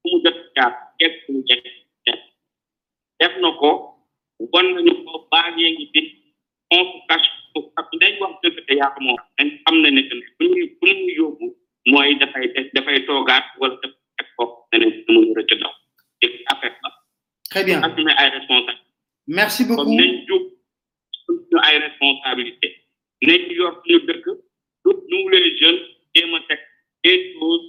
S13: fu mu jot jaar képp fu mu jot jaar def na ko wan nañu ko baa ngee ngi fi consultation ak dañ wax dëgg te yàq moom dañ xam na ne que ne bu ñu bu ñu yóbbu mooy dafay dafay toogaat wala daf ak bopp ne ne mu ngi rëcc daw te affaire la
S1: très bien
S13: assumer ay responsabilité
S1: merci kon
S13: beaucoup nañ jóg suñu ay responsabilité nañ yor suñu dëkk nous les jeunes jéem a teg des choses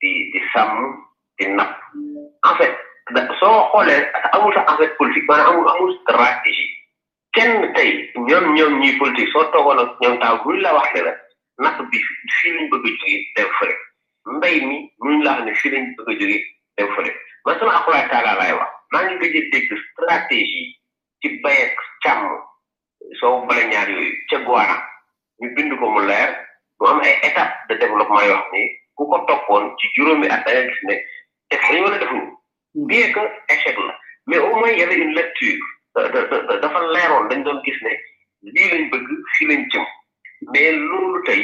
S12: di di sàmm di napp en fait da soo xoolee amul sa en fait politique maanaam amul amul stratégie kenn tey ñoom ñoom ñuy politique soo toogoon ak ñoom taaw buñ la wax ne la napp bi fii lañ bëgg a jógee dem fële mbay mi buñ la wax ne fii lañ bëgg a jógee dem fële man sama akulaay taala laay wax maa ngi gëj a dégg stratégie ci bay ak càmm soo bale ñaar yooyu ca Guana ñu bind ko mu leer mu am ay étape de développement yoo xam ni ku ko toppoon ci juróomi at da nga gis ne def nañu wala defuñu bien que échec la mais au moins y avait une lecture da- da- da- da- dafa leeroon dañ doon gis ne lii lañ bëgg fii lañ jëm mais loolu tey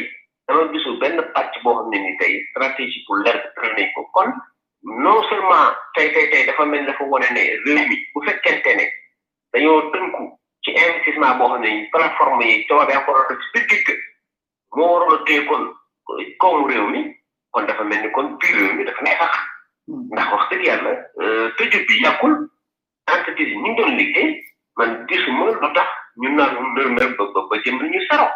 S12: dama gisul benn pàcc boo xam ne ni tey stratégie bu leer tëral nañ ko kon non seulement tey tey tey dafa mel ni dafa wane ne réew mi bu fekkente ne dañoo tënku ci investissement boo xam ne plateforme yi tubaab yaa ko waroon def ci biir géej ga moo waroon a téye kon koomu réew mi kon dafa mel ni kon biir réew mi dafa nay sax ndax wax dëgg yàlla tëjut bi yàqul entreprise yi ñu ngi doon liggéey man gisuma lu tax ñu naan nërmel ba ba ba jëm ñu saro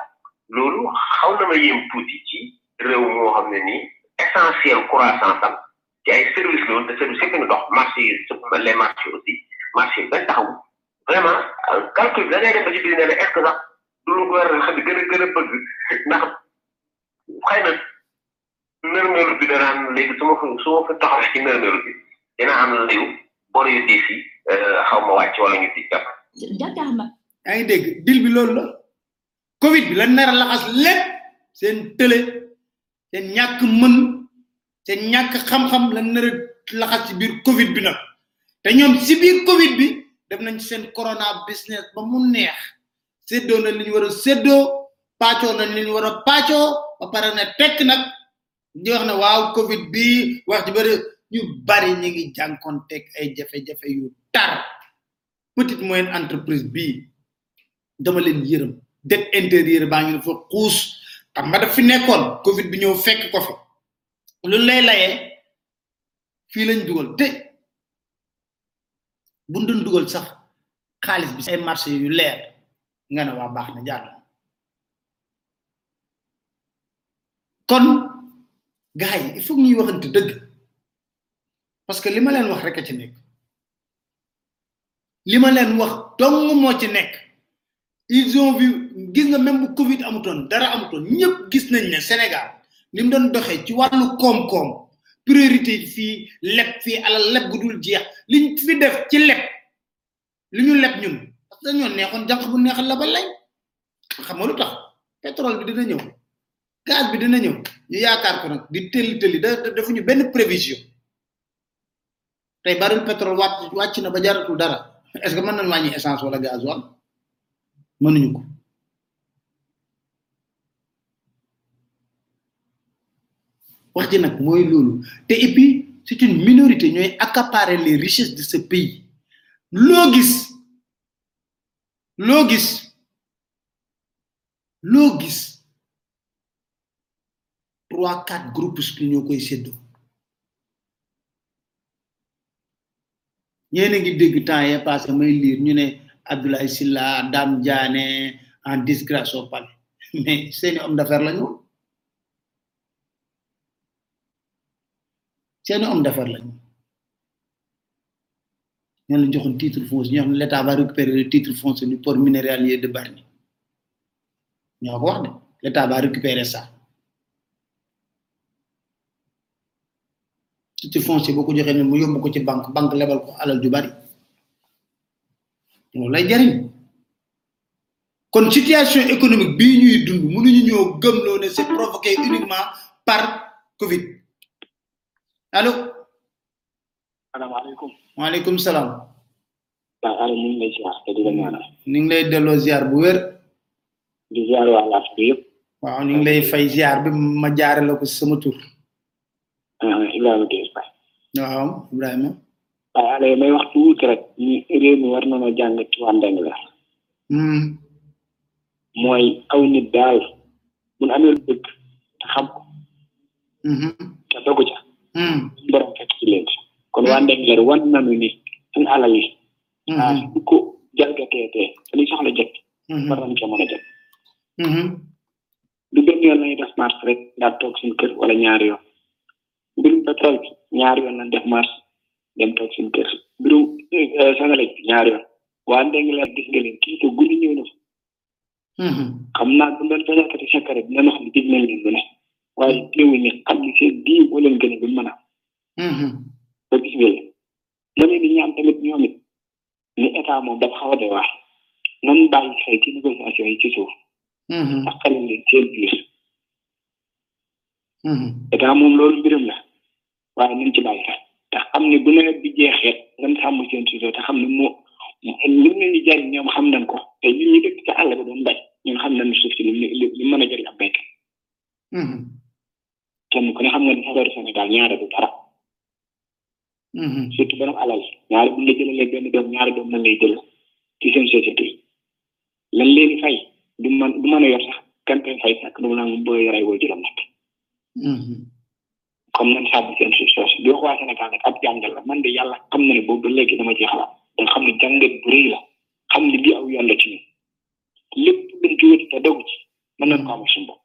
S12: loolu xaw na ma yéem tuuti ci réew moo xam ne nii essentiel croissance am ci ay service la woon te service yëpp ñu dox marché yi surtout les marchés aussi marché yi dañ taxaw vraiment calcul bi da ngay dem ba ci biir ne est ce que sax du lu gouvernement xam ne gën a gën a bëgg ndax xëy na nërmeelu bi danaan léegi su ma fa su ma fa taxawee ci nërmeelu bi dina am liw bor yu diis yi xaw ma wàcc wala ñu di jàpp.
S8: Dakar ma.
S1: yaa ngi dégg dil bi loolu la covid bi la nar a laxas lépp seen tële seen ñàkk mën seen ñàkk xam-xam la nar a laxas ci biir covid bi nag te ñoom si biir covid bi def nañ seen corona business ba mu neex séddoo nañ li ñu war a séddoo pàccoo nañ li ñu war a pàccoo ba pare ne tekk nag ñu wax ne waaw covid bi wax ji bëri ñu bari ñu ngi jànkoonteeg ay jafe-jafe yu tar petite moyenne entreprise bii dama leen yërëm dette intérieure baa ngi fa xuus xam nga daf fi nekkoon covid bi ñëw fekk ko fi lu lay layee fii lañ dugal te bu ñu doon dugal sax xaalis bi ay marché yu leer nga ne waa baax na jaar na kon gars yi il faut ñuy waxante dëgg parce que li ma leen wax rek a ci nekk li ma leen wax dong moo ci nekk ils ont vu gis nga même bu Covid amutoon dara amutoon ñëpp gis nañ ne Sénégal ni mu doon doxee ci wàllu koom-koom priorité yi fii leb fii alal leb gu dul jeex liñ fi def ci leb li ñu leb ñun parce que dañoo neexoon jànq bu neexal la ba lay xam nga lu tax pétrole bi dina ñëw gaz bi dina ñëw ñu yaakaar ko nag di tëlli tëlli da da- defuñu benn prévision tey baril pétrole wàcc wàcc na ba jaratul dara est-ce que mën nañ wàññi essence wala gasoil mënuñu ko wax ji nag mooy loolu te et puis c'est une minorité ñooy accaparer les richesses de ce pays loo gis loo gis loo gis trois quatre groupuscules ñoo koy séddoo yéen a ngi dégg temps yee passé may lire ñu ne Abdoulaye Sylla Dame Diané en disgrâce au palais mais seeni homme d'affaires la ñu woon seeni homme d'affaires la ñu ñoo leen joxoon titre foncier ñoo xam ne l'état va récupérer le titre foncier du port minéralier de Bargny ñoo ko wax de l'état va récupérer ça titre foncier boo ko joxee ne mu yóbbu ko ci banque banque lebal ko alal ju bari loolu lay jariñ kon situation économique bii ñuy dund mënuñu ñoo gëmloo ne c'est provoqué uniquement par Covid allo
S14: salaamaaleykum.
S1: waaleykum salaam.
S14: waaw Aliou ñu ngi lay ziar te di la ñaanal.
S1: ñu ngi lay delloo ziar bu wér.
S14: di ziar waa laaf bi yëpp.
S1: waaw ñu ngi lay fay ziar bi ma jaare la ko si sama tur.
S14: Ibrahima Gueye Faye.
S1: waaw Ibrahima.
S14: waaye Aliou may wax tuuti rek ni réew mi war nañoo jàng ci wàndeng la. mooy aw nit daal mun amee dëgg te xam ko Mhm. te dogu ca Mhm. suñu borom fekk ci leen ci kon waa Ndengler wan nañu ni suñu alal yi ah Mhm. su ko jalgatee te te li soxla jot Mhm. war nañu ca mën a jot Mhm. du benn yoon lañuy def marche rek daal toog suñu kër wala ñaari yoon mbirum pétrole bi ñaari yoon lañ def marche dem toog seen kër mbirum Senelec bi ñaari yoon waa ndeng la gis nga leen kii ko guddi ñëw na fa xam naa bu doon feñakati secret dina wax ni dig nañ leen lu ne waaye teewul ne xam ni seen bii moo leen gën a bi mën a ba gis nga leen ma leen di ñaan tamit ñoom it li état moom dafa xaw a doy waar nan bàyyi xel ci négociation yi ci suuf ak xale leen seen biir état moom loolu mbiram la waaye nañ ci bàyyi xel te xam ne bu nawet bi jeexee nan sàmm seen suuf te xam ne moo li mu ñu jariñ ñoom xam nañ ko te ñun ñu dëkk ca àll ba doon bay ñun xam nañ suuf si li li li mën a jëriñ ab béykat kenn ku ne xam nga ne salaire Sénégal ñaare du dara surtout borom alal ñaari bu la jëlalee benn doom ñaari doom lañ lay jël ci seen société lan leen fay du man du mën a yor sax kan koy fay sax du mën a am boo yoray woo juróom nag comme nan sàmm seen suuf soosu di wax waa Sénégal nag ab jàngal la man de yàlla xam na ne boobu ba léegi dama ci xalaat da xam ne jàngat bu rëy la xam ne lii aw yoon la ci ñun lépp luñ ci wéti te dogu ci mën nañ ko amal suñu bopp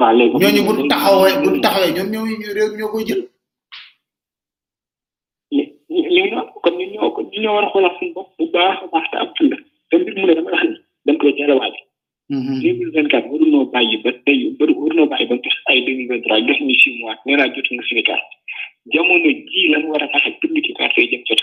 S14: waaw léegi
S1: ñooñu bu ñu taxawee bu ñu taxawee ñoom ñoo ñu réew ñoo koy jël
S14: li li li nga wax kon ñun ñoo ko ñun ñoo war a xoolaat suñu bopp bu baax a baax te am fulla te mbir mu ne dama wax ni dañ koy teel a waaj. deux mille vingt quatre waruñoo bàyyi ba tey bëri waruñoo bàyyi ba jox ay deux mille vingt trois jox ñu six mois nee naa jot nga suñu carte jamono jii la mu war a fexe
S1: pour nit yi carte yi jëm jot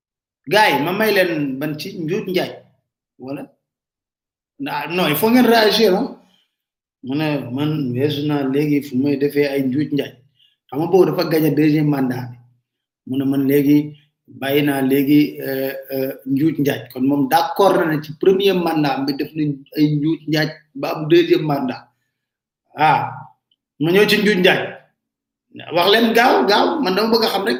S1: gars yi ma may leen ban ci njuut njaaj wala ah non il faut ngeen réagir ah mu ne man weesu naa léegi fu may defee ay njuut njaaj xam nga boobu dafa gagné deuxième mandat bi mu ne man léegi bàyyi naa léegi njuut njaaj kon moom d'accord na ne ci premier mandat bi def na ay njuut njaaj ba am deuxième mandat ah ma ñëw ci njuut njaaj wax leen gaaw gaaw man dama bëgg a xam rek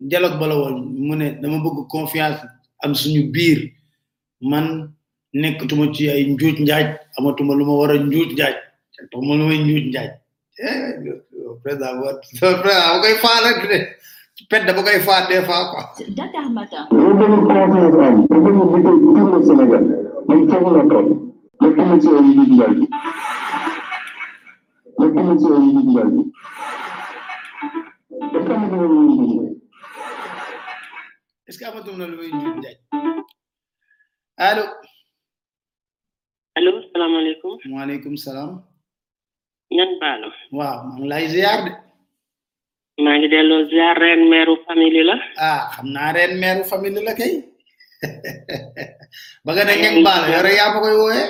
S1: dialogue ba la woon mu ne dama bëgg confiance am suñu biir man nekkatuma ci ay njuuj njaaj amatuma lu ma war a njuuj njaaj amatuma lu may njuuj njaaj président wa président ba koy faa rek de ci pet dama koy faa des fois quoi
S10: Dakar Matin.
S1: dama bëgg
S9: confiance am te bëgg mu koy tourné Sénégal man foofu la toll ma dama ci ay njuuj njaaj Nag dina ci yow yi di jël bi. Est-ce
S1: que am na lu muy jël? est-ce que amatum na lu muy jur jaaj allo
S15: allo salaamaaleykum
S1: waaleykum salaam
S15: ñan baalo
S1: waaw maa ngi lay ziar de
S15: maa ngi delloo ziar ren meeru famille la
S1: ah xam naa ren meeru famille la kay ba nga ne ñang baal yow rek yaa ma koy wooye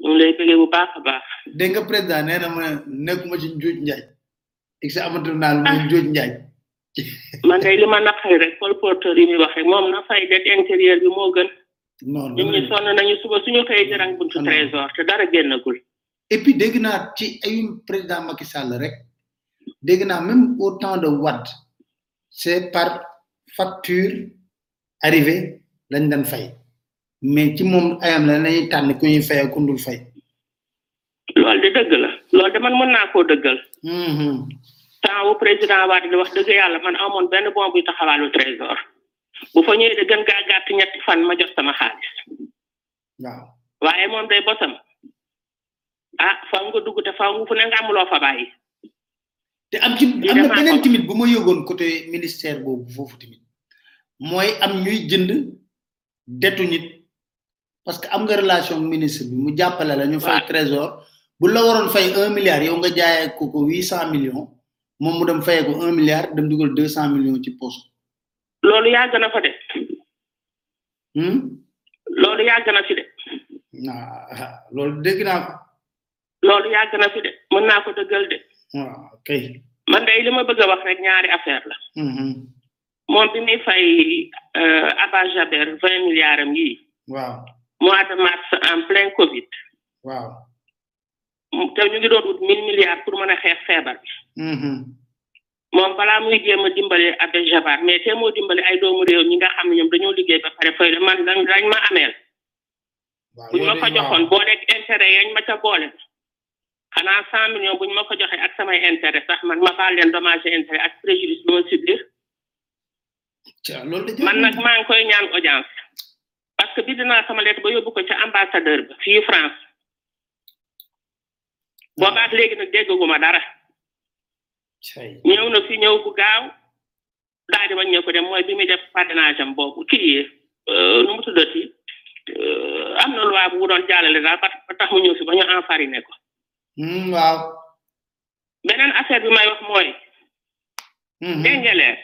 S15: ñu ngi lay bëgge bu baax a baax
S1: dégg nga président nee na mu ne nekkuma ci njuuj njaaj ik sa amatu naa lu muy njuuj njaaj
S15: man kay li ma naqari rek colporteur yi muy wax rek moom na fay det intérieur bi moo gën
S1: non
S15: nit ñi sonn nañu suba suñu xëyee jarang buntu trésor te dara génnagul
S1: et puis dégg naa ci ayum président Macky Sall rek dégg naa même au temps de Wade c'est par facture arrivée lañ daan fay mais ci moom ayam la nañuy tànn ku ñuy fay ak ku dul fay.
S15: loolu de dëgg la loolu de man mën naa koo dëggal Mhm. temps wu président Wade di wax dëgg yàlla man amoon benn bon buy taxawaalu trésor bu fa ñëwee de gën gaa gàtt ñetti fan ma jot sama xaalis
S1: waaw
S15: waaye moom day bosam ah faaw nga dugg te faaw nga fu ne nga am loo fa bàyyi
S1: te am ci Lii am na damaa beneen ko- tamit bu ma yëgoon côté ministère boobu foofu tamit mooy am ñuy jënd detu nit parce que am nga relation ak ministre bi mu jàppale la ñu fay Waaw. trésor bu la waroon fay un milliard yow nga jaayee ko ko huit cent millions moom mu dem fayee ko un milliard dem dugal deux cent millions ci poche
S15: loolu yàgg na fa de hmm? loolu yàgg na fi de
S1: ah loolu dégg naa ko
S15: loolu yàgg na fi de mën naa ko dëggal de
S1: waaw kay
S15: man day li ma bëgg a wax rek ñaari affaire la Mhm. moom bi muy fay euh, Abba Jaber vingt milliards am yii
S1: waaw
S15: mois de mars en plein Covid
S1: waaw
S15: te ñu ngi doon wut mille milliards pour mën a xeex feebar bi Mhm. moom balaa muy jéem a dimbale Abdel Jabbar mais te moo dimbale ay doomu réew ñi nga xam ne ñoom dañoo liggéey ba pare fay la man lan lañ ma ameel waaw buñ ma loolu ko de- joxoon boo nekk intérêt yañ ma ca boole xanaa cent millions buñ ma ko joxee ak samay intérêt sax man ma baal leen dommage intérêt ak préjudice bi ma subir ca loolu de man nag maa ngi koy ñaan audience parce que bind naa sama lettre ba yóbbu ko ca ambassadeur ba fii France boobaak léegi nag déggaguma dara cay ñëw na fi ñëw bu gaaw daal di wàññee ko dem mooy bi muy def parrainage am boobu kii euh, nu mu tuddati euh, am na loi bu doon jàllale daal ba ba tax mu ñëw fi ba ñu enfariné ko Hmm,
S1: waaw
S15: beneen affaire bi may wax mooy Hmm, hmm. Dengeleer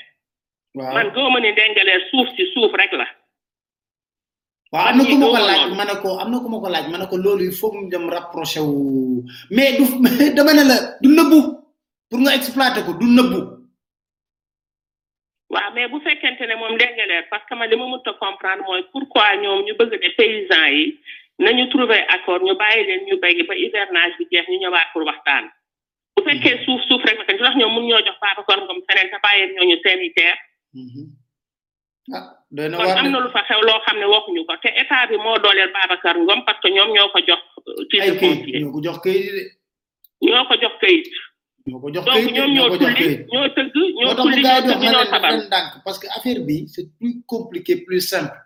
S15: waaw man gëw ma ne ndengaleer suuf si suuf rek la
S1: waaw am na ku ma ko laaj ma ne ko am na ku ma ko laaj ma ne ko loolu il faut ñu dem rapproché wu mais du dama ne la du nëbbu pour nga exploiter ko du nëbbu
S15: waaw mais bu fekkente ne moom ndengaleer parce que man li ma mënta comprendre mooy pourquoi ñoom ñu bëgg ne paysans yi nañu trouver accord ñu bàyyi leen ñu béy ba hivernage bi jeex ñu ñëwaat pour waxtaan bu fekkee suuf suuf rek la kañ su tax ñoom mun ñoo jox Babacar Ngom feneen te bàyyee ñooñu seen i terre ah doy na kon waar am na lu fa xew loo xam ne waxuñu ko te état bi moo dooleel Babacar Ngom parce que ñoom ñoo ko jox ci ay kayit
S1: ñoo ko jox kayit de
S15: ñoo ko jox kayit
S1: ñoo ko jox
S15: donc
S1: kayit
S15: ñoom ñoo ko jox tulli kayit ñoo tëgg ñoo moo tax mu tulli gars ñoo yi dox tëgg na ñoo leen sabal leen
S1: ndànk parce que affaire bi c'est plus compliqué plus simple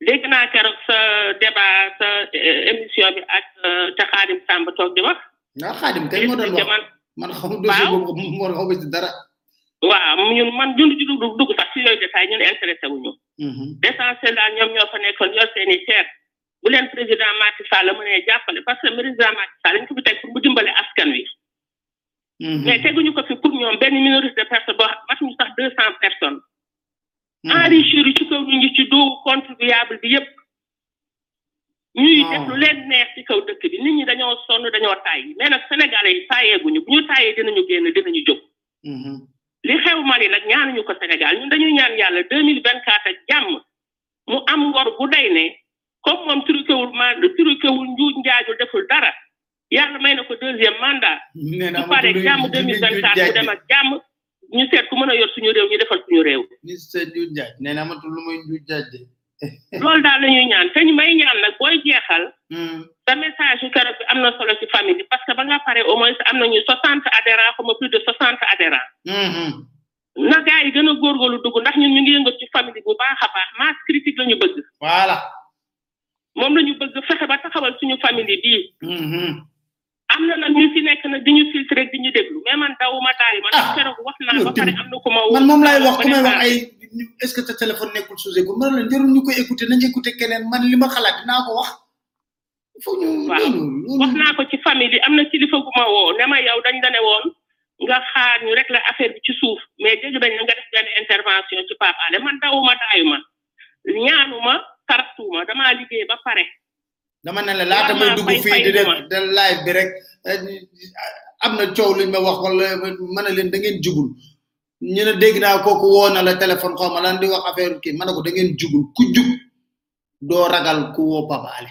S15: dégg naa keroog sa débat sa euh, émission bi ak euh, ca Xaadim Samb toog di wax
S1: waaw xaadim kay moo doon te wax man man xaw dossier waaw. boobu moo xaw ma ci dara
S15: waaw ñun man ñun ci dugg dugg sax si yooyu détail ñun intéressé wu ñu Mhm. l'essentiel daal ñoom ñoo fa nekkoon yor seen i seet bu leen président Macky Sall la mënee jàppale parce que président Macky Sall dañ ko fi teg pour mu dimbale askan wi Mhm. mais teguñu ko fi pour ñoom benn minorité de personnes boo xam matuñu sax deux cent personnes enrichir ci kaw ñu ngi ci doo contribuable bi yépp ñuy def lu leen neex ci kaw dëkk bi nit ñi dañoo sonn dañoo tàyyi mais nag sénégalais yi tàyyeeguñu bu ñu tàyyee dinañu génn dinañu jóg li xew Mali nag ñaanuñu ko Sénégal ñun dañuy ñaan yàlla deux mille vingt quatre ak jàmm mu am ngor bu day ne comme moom truquewul ma truquewul njuuj njaajul deful dara yàlla may na ko deuxième mandat nee naa bu ma paree tuddee jàmm ñu tuddee 2024 Ndiaye mu dem ak jàmm ñu seet ku mën a yor suñu réew ñu defal suñu réew
S1: Mister Ndiou Ndiaye nee naa amatul lu muy Ndiou Ndiaye de.
S15: loolu daal la ñuy ñaan te ñu may ñaan nag booy jeexal Hmm. sa message yu keroog bi am na solo ci famille bi parce que ba nga pare au moins am nañu 60 adhérents comme plus de 60 adhérents Hmm, hmm. na gars yi gën a góorgóorlu dugg ndax ñun ñu ngi yëngat ci famille bu baax a baax masse critique la ñu bëgg
S1: voilà.
S15: moom la ñu bëgg fexe ba taxawal suñu famille bii Mhm. am na nag ñu fi nekk nag di ñu filtré di ñu déglu mais man dawuma daay man Ah, keroog wax naa yow ba pare tamit. am na ku ma woo
S1: man moom laay wax ku may wax ay est-ce que ta téléphone nekkul sous écoute man la jarul ñu koy écouter nañ écouter keneen man li ma xalaat dinaa ko wax il faut ñu
S15: Waaw. loolu loolu wax naa ko ci famille bi am na kilifa gu ma woo ne ma yow dañ la ne woon nga xaar ñu rek la affaire bi ci suuf mais dégg nañ la nga def benn intervention ci Pape Alé man dawuma daayuma ñaanuma kartuuma damaa liggéey ba pare
S1: dama ne la laata may dugg fii di def de live bi rek am na coow luñ ma wax wala ma ne leen da ngeen jubul ñu ne dégg naa kooku woo na la téléphone xaw ma lan di wax affaire kii ma ne ko da ngeen jubul ku jub doo ragal ku woo
S9: pabaale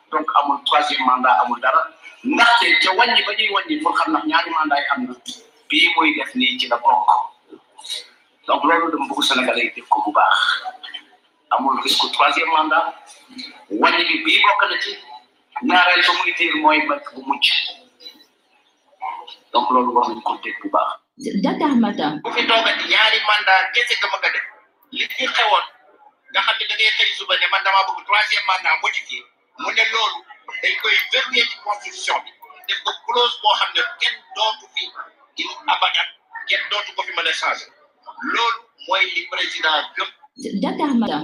S9: donc
S16: amul troisième mandat amul dara ndaxte ca wàññi ba ñuy wàññi pour xam ndax ñaari mandat yi am na bii muy def nii ci la bokk donc loolu dama bëgg Sénégalais yi def ko bu baax amul risque troisième mandat wàññi bi bii bokk na ci ñaareel ba muy diir mooy banque bu mujj donc loolu war nañu ko dégg bu baax.
S10: Dakar Matin.
S16: bu fi toogati ñaari mandat kese nga bëgg a def li fi xewoon nga xam ne da ngay xëy suba ne man damaa bëgg troisième mandat modifié mu ne loolu dañ koy verrouiller ci constitution bi def ko clause boo xam ne kenn dootu fi di abadan kenn dootu ko fi mën a changé loolu mooy li président gëm.
S10: Dakar Matin.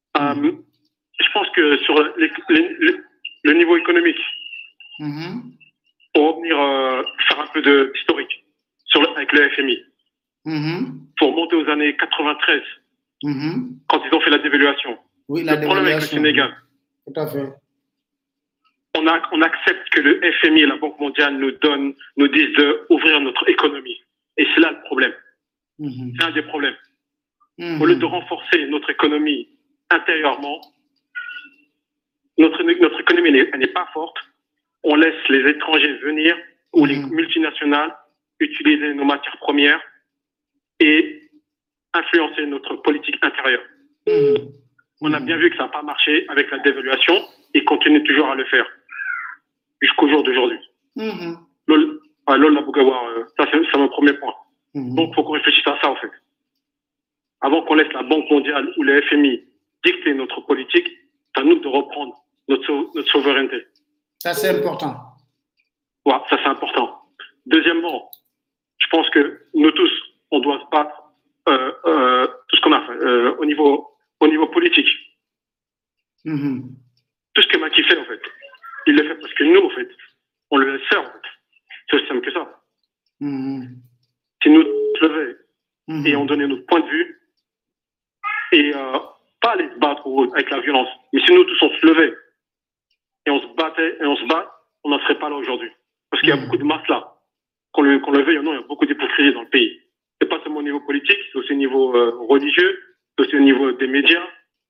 S3: Euh, je pense que sur le niveau économique, pour mm-hmm. revenir euh, faire un peu de d'historique avec le FMI,
S1: mm-hmm.
S3: pour remonter aux années 93,
S1: mm-hmm.
S3: quand ils ont fait la dévaluation.
S1: Oui, la
S3: le problème avec le Sénégal. On, on accepte que le FMI et la Banque mondiale nous donnent, nous disent d'ouvrir notre économie. Et c'est là le problème.
S1: Mhm.
S3: C'est un des problèmes.
S1: Mhm.
S3: Au lieu de renforcer notre économie intérieurement, notre, notre économie n'est pas forte. On laisse les étrangers venir ou les mhm. multinationales utiliser nos matières premières et influencer notre politique intérieure. On a mhm. bien vu que ça n'a pas marché avec la dévaluation et continue toujours à le faire jusqu'au jour d'aujourd'hui.
S1: L'Ola mhm.
S3: LOL, voir, euh, ça c'est mon premier point. Mhm. Donc il faut qu'on réfléchisse à ça en fait. Avant qu'on laisse la Banque mondiale ou les FMI dicter notre politique, c'est à nous de reprendre notre, notre souveraineté.
S1: Ça c'est important.
S3: Ouais, ça c'est important. Deuxièmement, je pense que nous tous, on doit se battre euh, euh, tout ce qu'on a fait euh, au niveau au niveau politique.
S1: Mm-hmm.
S3: Tout ce que Macky fait, en fait, il le fait parce que nous, en fait, on le sert, en fait. C'est aussi simple que ça.
S1: Mm-hmm.
S3: Si nous lever mm-hmm. et on donnait notre point de vue et euh, pas aller se battre avec la violence. Mais si nous tous on se levait et on se battait et on se bat, on n'en serait pas là aujourd'hui. Parce qu'il y a beaucoup de masse là. Qu'on le, veuille ou non, il y a beaucoup d'hypocrisie dans le pays. C'est pas seulement au niveau politique, c'est aussi au niveau euh, religieux, aussi au niveau des médias.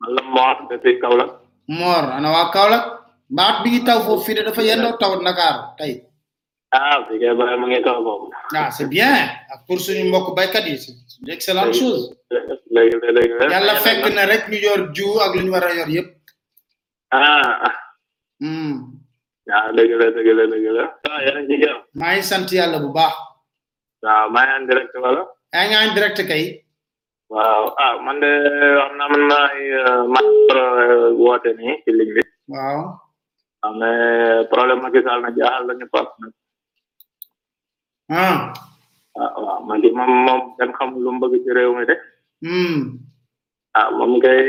S17: man la Mor dafay Kaolack.
S1: Mor ana waa Kaolack. baat bi ngi taw foofu fii de dafa yendoo taw Dakar tey.
S17: ah bi kay bàyyi ma ngi taw boobu.
S1: ah c'est bien ak pour suñu mbokk baykat yi c'est une excellente chose.
S17: dëgg la dëgg la
S1: yàlla fekk na rek ñu yor jiw ak lu ñu war a yor yëpp.
S17: ah. Hmm. ah dëgg la dëgg la dëgg la. ah yéen a ngi ci jàmm.
S1: maa ngi sant yàlla bu baax.
S17: waaw maa ngi en direct wala.
S1: yaa ngi en direct kay.
S17: waaw ah man de wax na man maay man woote nii ci ligne bi
S1: waaw
S17: ah mais problème Macky Sall na jaaxal lañu pap nag
S1: ah
S17: ah waaw Macky moom moom kenn xamul lu mu bëgg ci réew mi de
S1: hmm
S17: ah moom kay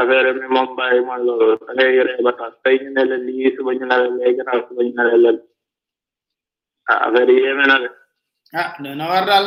S17: affaire mi moom bàyyi mooy loolu da ngay ree ba tax tey ñu ne la lii suba ñu ne la lay gannaaw suba ñu ne la lël ah affaire yi yéeme na de
S1: ah
S17: doy na
S1: war
S17: daal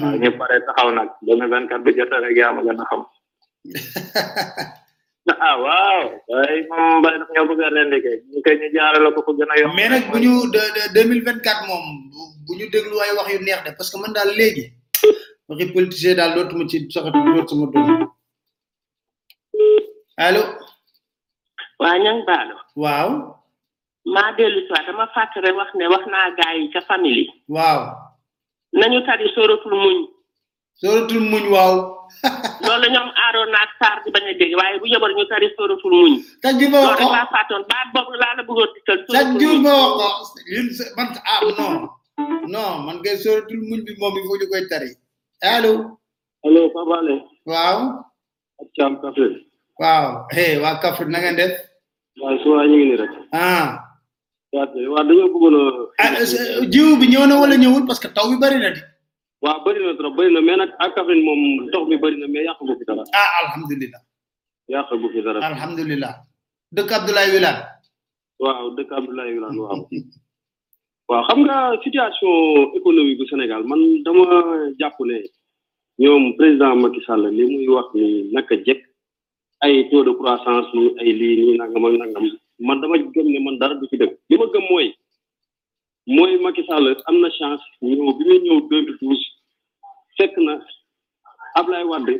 S17: waaw ñu pare taxaw nag deux mille vingt quatre bi jot rek yaa ma gën a xam ah waaw ay moom mbay daf ñoo bëgg a rendi kay ñu koy ñu jaarale ko ko gën a yomb
S1: mais nag bu ñu deux mille vingt quatre moom bu ñu déglu ay wax yu neex de parce que man daal léegi waxi politicien daal dootuma ci soxati doot sama doom allo
S15: waa ñang baalo
S1: waaw
S15: maa dellu si waat dama fàtte rek wax ne wax naa gaa yi ca famille
S1: waaw
S15: nañu tari sóoratul muñ
S1: sóoratul muñ waaw
S15: loolu la ñoom aaroon naag saar di bañ a dégg waaye bu yebal ñu tari sóoratul muñ
S1: chaque jour ma loolu wax
S15: rek
S1: ko
S15: laa fàttoon baat boobu laa la bëggoon dikkal
S1: chaque sóoratul jour muñ ma wax ko yéen sa- man ah non non man kay sóoratul muñ bi moom il faut ñu koy tari allo
S18: allo Pape Alé
S1: waaw
S18: ak Thiam Kaffrine
S1: waaw hey waa Kaffrine na ngeen def
S18: waaw su waa ñu ngi nii rek
S1: ah
S18: waa waa dañoo bëggoon a
S1: ah s- jiw bi ñëw na wala ñëwul parce que taw bi bari na di
S18: waaw bëri na trop bëri na mais nag ak Kaffrine moom ndox mi bëri na mais yàq gu fi dara
S1: ah alhamdulilah
S18: yàq gu fi dara
S1: alhamdulilah dëkk Abdoulaye Wilane
S18: waaw dëkk Abdoulaye Wilane waaw waaw xam nga situation économique bu Sénégal man dama jàpp ne ñoom président Macky Sall li muy wax ni naka jëkk ay taux de croissance ni ay lii nii nangam ak nangam man dama gëm ne man dara du ci dëgg li ma gëm mooy mooy Macky Sall am na chance ñëw bi muy ñëw 2012 fekk na Ablaye Wade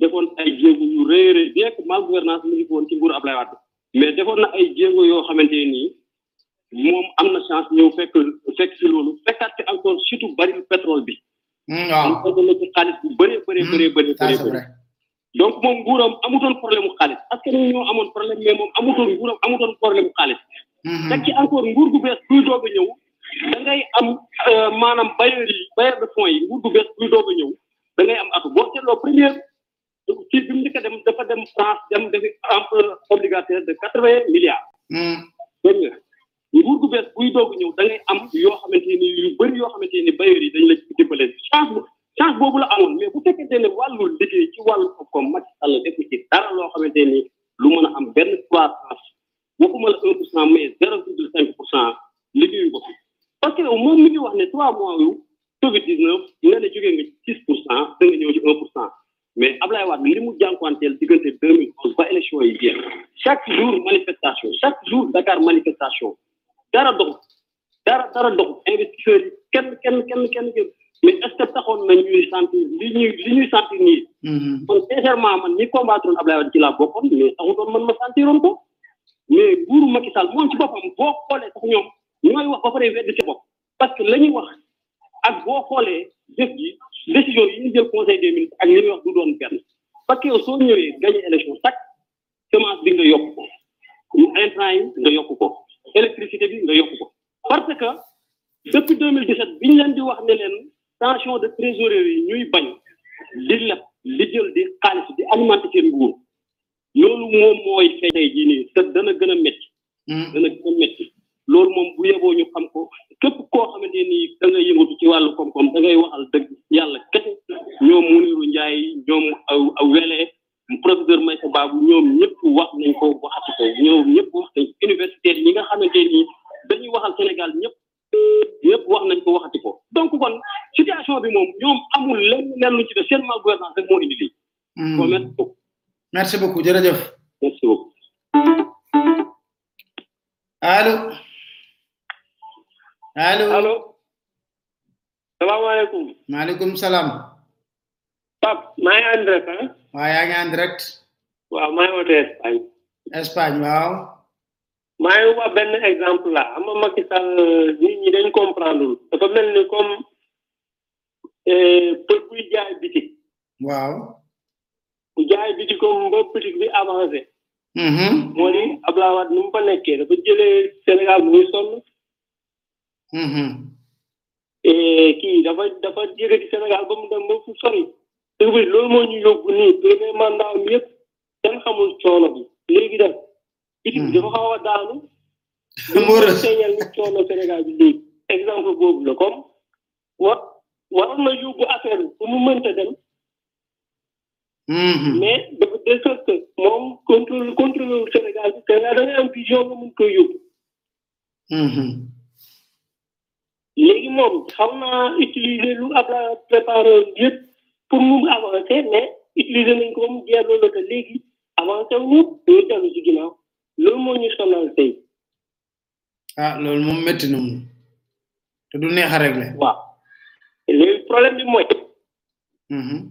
S18: defoon ay jéego yu rëy a rëy bien que mal gouvernance mu ngi fi woon ci nguuru Ablaye Wade mais defoon na ay jéego yoo xamante ne nii moom am na chance ñëw fekk fekk si loolu fekkaat fi encore surtout bari pétrole bi.
S1: waaw
S18: am ko na ci xaalis bu bëree bëree bëree bëree ça c'est bëree vrai donc moom nguuram amutoon problème mu xaalis parce que ñoo amoon problème mais moom amutoon nguuram amutoon problème mu xaalis. teg ci encore nguur gu bees buy doog a ñëw da ngay am euh, maanaam bailleur yi bailleur de fonds yi nguur gu bees buy doog a ñëw da ngay am atu boo seetloo première ci bi mu njëkk a dem dafa dem France dem defi emprunt obligataire de quatre vingt milliards. Hmm. dégg nga nguur gu bees buy doog ñëw da ngay am yoo xamante ni yu bëri yoo xamante ni bailleurs yi dañ la ci dimbale chance bu chance boobu la amoon mais bu fekkente ne wàllu liggéey ci wàllu koom-koom Macky Sall defu ci dara loo xamante ni lu mën a am benn croissance waxuma la un pour cent mais zéro virgule cinq pour cent liggéeyu ko fi parce que yow moom mi ngi wax ne trois mois yu covid 19 nga ne jógee nga ci six pour cent da nga ñëw ci un pour cent mais Ablaye Wade li mu jànkuwanteel diggante deux mille onze ba élection yi jeex chaque jour manifestation chaque jour Dakar manifestation dara dox dara dara dox investisseurs yi kenn kenn kenn kenn kenn mais est ce que taxoon na ñuy sentir li ñuy li ñuy sentir nii man sincèrement man ñi combattre woon Abdoulaye Wade ci laa bokkoon mais taxutoon man ma sentiroon ko mais buuru Macky Sall moom ci boppam boo xoolee sax ñoom ñooy wax ba pare weddi sa bopp parce que la ñuy wax ak boo xoolee jëf ji décision yi ñu jël conseil des ministres ak li ñuy wax du doon benn parce que yow soo ñëwee gagné élection tak semence bi nga yokk ko intrant yi nga yokk ko électricité bi nga yokk ko parce que depuis 2017 bi ñu leen di wax ne leen tension de trésorerie yi ñuy bañ di leb di jël di xaalis di alimenté seen nguur loolu moom mooy fay tey jii nii te dana gën a métti dana gën a métti loolu moom bu yeboo ñu xam ko képp koo xamante ni da ngay yëngatu ci wàllu koom-koom da ngay waxal dëgg yàlla kese ñoom Muniru Njaay ñoom aw aw wele professeur may sa baabu ñoom ñëpp wax nañ ko waxati ko ñoom ñëpp wax nañ université yi nga xamante ni dañuy waxal Sénégal ñëpp ñëpp wax nañ ko waxati ko donc kon situation bi moom ñoom amul lenn lenn lu ci def seen mal gouvernance rek moo indi lii bon merci beaucoup
S1: merci beaucoup jërëjëf
S18: merci beaucoup
S1: allo allo
S18: allo salaamaaleykum
S1: maaleykum salaam
S18: Pape maa ngi en direct ah.
S1: waaw yaa ngi en direct
S18: waaw maa ngi woote Espagne.
S1: Espagne waaw
S18: maa ngi wax benn exemple la xam nga Macky Sall nit ñi dañ comprendre lul dafa mel ni comme pël buy jaay bitik
S1: waaw
S18: bu jaay bitik comme ba bitik bi avancé mhm moo ni Abdoulaye Wade nu mu fa nekkee dafa jëlee Sénégal muy sonn et kii dafa dafa yëkkati Sénégal ba mu dem ba fu sori dëgg bi loolu moo ñu yóbbu nii premier mandat am yëpp kenn xamul coono bi léegi def bitim bi dafa xaw a daanu moo rës feeñal ni coono Sénégal bi léegi exemple boobu la comme wa waroon na yóbbu affaire bi fu mu mënta dem mais dafa de sorte que moom contrôle contrôle wu Sénégal bi Sénégal da ngay am vision nga mun koy yóbbu Mhm. léegi moom xaw naa utiliser lu Ablaye Wade préparé woon yëpp pour mu avancer mais utiliser nañ ko ba mu jeex loolu te léegi avancé wu ñu dañu dellu si ginnaaw loolu moo ñu sonal tey
S1: ah loolu moom métti na moom te du neex a régler
S18: waaw léegi problème bi
S9: mooy Mhm.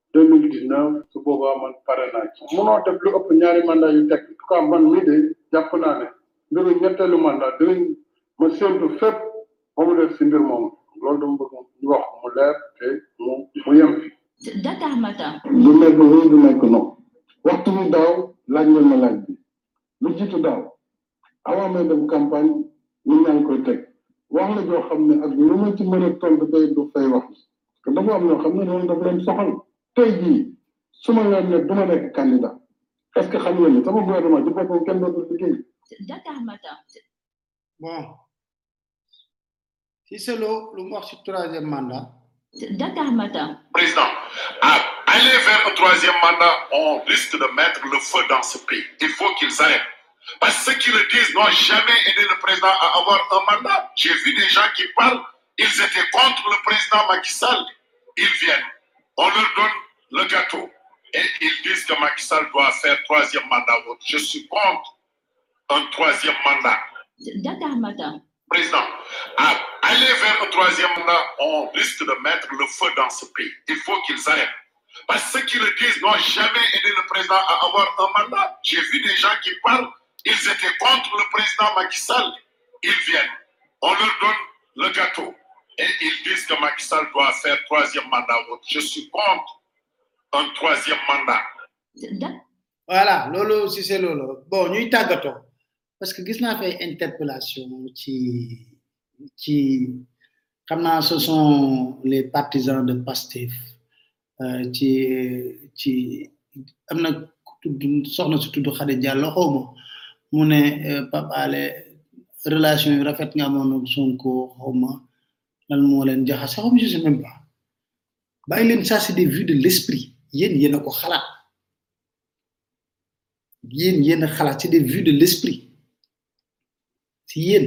S9: deux mille dix neuf su boobaa man pare naa ci munoo def lu ëpp ñaari mandat yu teg en tout cas man mii de jàpp naa ne mbiru ñetteelu mandat dinañ ma séntu fépp ba mu def si mbir moomu loolu dama bëgg ñu wax mu leer te mu mu yem fi
S10: Dakar Matin.
S9: du nekk oui du nekk non waxtu bi daaw laaj nga ma laaj bi lu jiitu daaw avant may dem campagne ñu ñaa ngi koy teg wax la joo xam ne ak lu ma ci mën a tontu tey du fay wax te dafa am ñoo xam ne loolu dafa leen soxal tey jii su ma leen ne du ma nekk candidat est ce que xam ngeen ne sama gouvernement ci boppam kenn dootul liggéey.
S10: Dakar Matin.
S1: bon. si Lo lu mu wax ci troisième mandat.
S10: Dakar Matin.
S19: président ah aller vers le troisième mandat on risque de mettre le feu dans ce pays il faut qu'ils arrêtent. Parce que ceux qui le disent n'ont jamais aidé le président à avoir un mandat. J'ai vu des gens qui parlent, ils étaient contre le président Macky Sall. Ils viennent, on leur donne le gâteau. Et ils disent que Macky Sall doit faire troisième mandat. Je suis contre un troisième mandat.
S10: D'accord, madame.
S19: Président, aller vers le troisième mandat, on risque de mettre le feu dans ce pays. Il faut qu'ils aillent. Parce que ceux qui le disent n'ont jamais aidé le président à avoir un mandat. J'ai vu des gens qui parlent, ils étaient contre le président Macky Sall. Ils viennent, on leur donne
S8: le gâteau. Et ils disent que Macky Sall doit faire troisième mandat. Je suis contre un troisième mandat.
S1: voilà loolu si c'est loolu bon ñuy tàggatoo parce que gis naa fay interpellation ci ci xam naa ce sont les partisans de Pastef euh, ci ci am na ku tudd soxna si tudd Khady Diallo xaw ma mu ne euh, Pape Alé relation yu rafet nga amoon ak Sonko xaw ma lan moo leen jaxase xaw ma je sais même pas bàyyi leen ça c'est des vues de l'esprit yéen yéen a ko xalaat yéen yéen a xalaat c'est des vues de l'esprit si yéen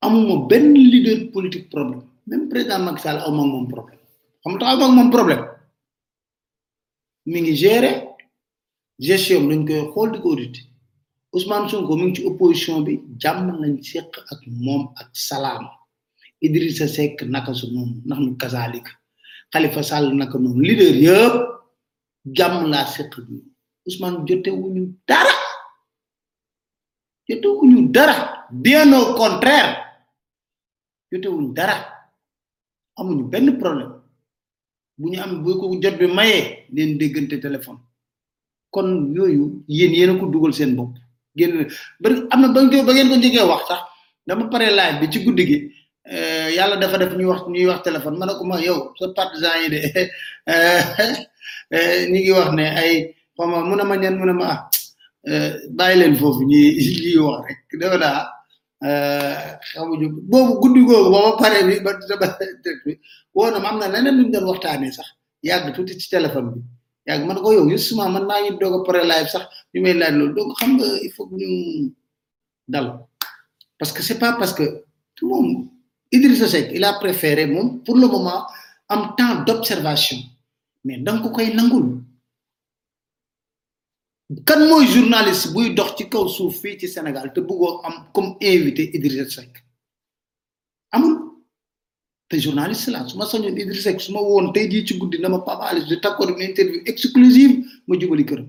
S1: amuma benn leader politique problème même président Macky Sall awma moom problème xam tax awma moom problème mi ngi gérer gestion dañ koy xool di ko audité Ousmane Sonko mi ngi ci opposition bi jàmm lañ seq ak moom ak salaam Idrissa Seck naka su noonu ndax nu kazaalika Khalifa Sall naka noonu leader yëpp jàmm laa seq ak ñoom Ousmane jote wuñu dara jote wuñu dara bien au contraire jote wuñu dara amuñu benn problème bu ñu am bu ko jot bi mayee leen déggante téléphone kon yooyu yéen yéen a ko dugal seen bopp génn ba am na ba ngeen ba ngeen ko njëkkee wax sax dama pare live bi ci guddi gi yàlla dafa def ñuy wax ñuy wax téléphone ma ne ko ma yow sa partisan yi de ñi ngi wax ne ay xaw ma mun a ma ñan mun a ma ah bàyyi leen foofu ñi ñi wax rek dafa daa xamuñu boobu guddi googu ba ma pare bi ba ba bi woo na ma am na leneen lu ñu doon waxtaanee sax yàgg tuuti ci téléphone bi yàgg man ko yow justement man maa ngi doog a pare live sax ñu may laaj loolu donc xam nga il faut ñu dal parce que c'est pas parce que moom Idrissa Seck il a préféré moom pour le moment am temps d'observation mais donc ko koy nangul kan mooy journaliste buy dox ci kaw suuf fii ci Sénégal te bëggoo am comme invité Idrissa Seck amul te journaliste la su ma sañoon Idrissa Seck su ma woon tey jii ci guddi na ma Pape Alé di takkoor une interview exclusive ma jubali këram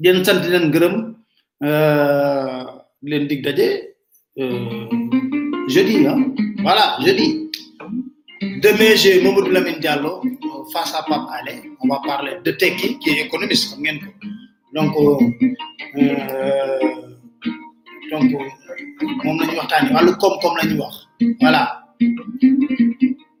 S1: di leen sant di leen gërëm di leen dig daje jeudi ah voilà jeudi demain j'ai Mamadou Lamine Diallo face à Pape Alé on va parler de Tekki qui est économiste xam ngeen ko donc donc moom la ñuy waxtaanee wàllu koom-koom la ñuy wax voilà.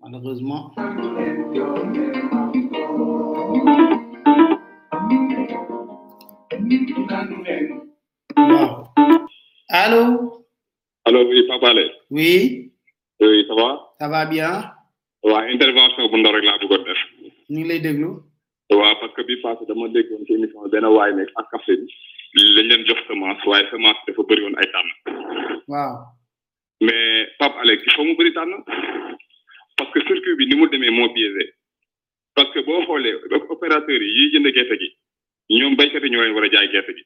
S1: Malheureusement. Wow. Allô?
S4: Allô, oui, pas parler.
S1: Oui.
S4: Oui, ça va?
S1: Ça va bien?
S4: waa intervention bu ndaw rek laa bëggoon def.
S1: ñu ngi lay déglu.
S4: waaw parce que bii passé dama déggoon ci émission benn waay nekk ak café bi lañ leen jox semence waaye semence dafa bëri woon ay tànn.
S1: waaw.
S4: mais Pape Alex il faut mu bëri tànn parce que circuit bi ni mu demee moo biaisé parce que boo xoolee opérateurs yi yiy jënd gerte gi ñoom béykat yi ñoo leen war a jaay gerte gi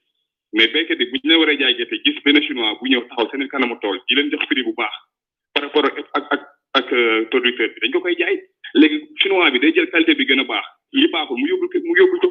S4: mais béykat yi bu ñu leen war a jaay gerte gis benn chinois bu ñëw taxaw seen kanamu tool di leen jox prix bu baax par rapport ak ak ak ak producteur bi dañ ko koy jaay léegi chinois bi day jël qualité bi gën a baax li baaxul mu yóbbul ko mu yóbbul ko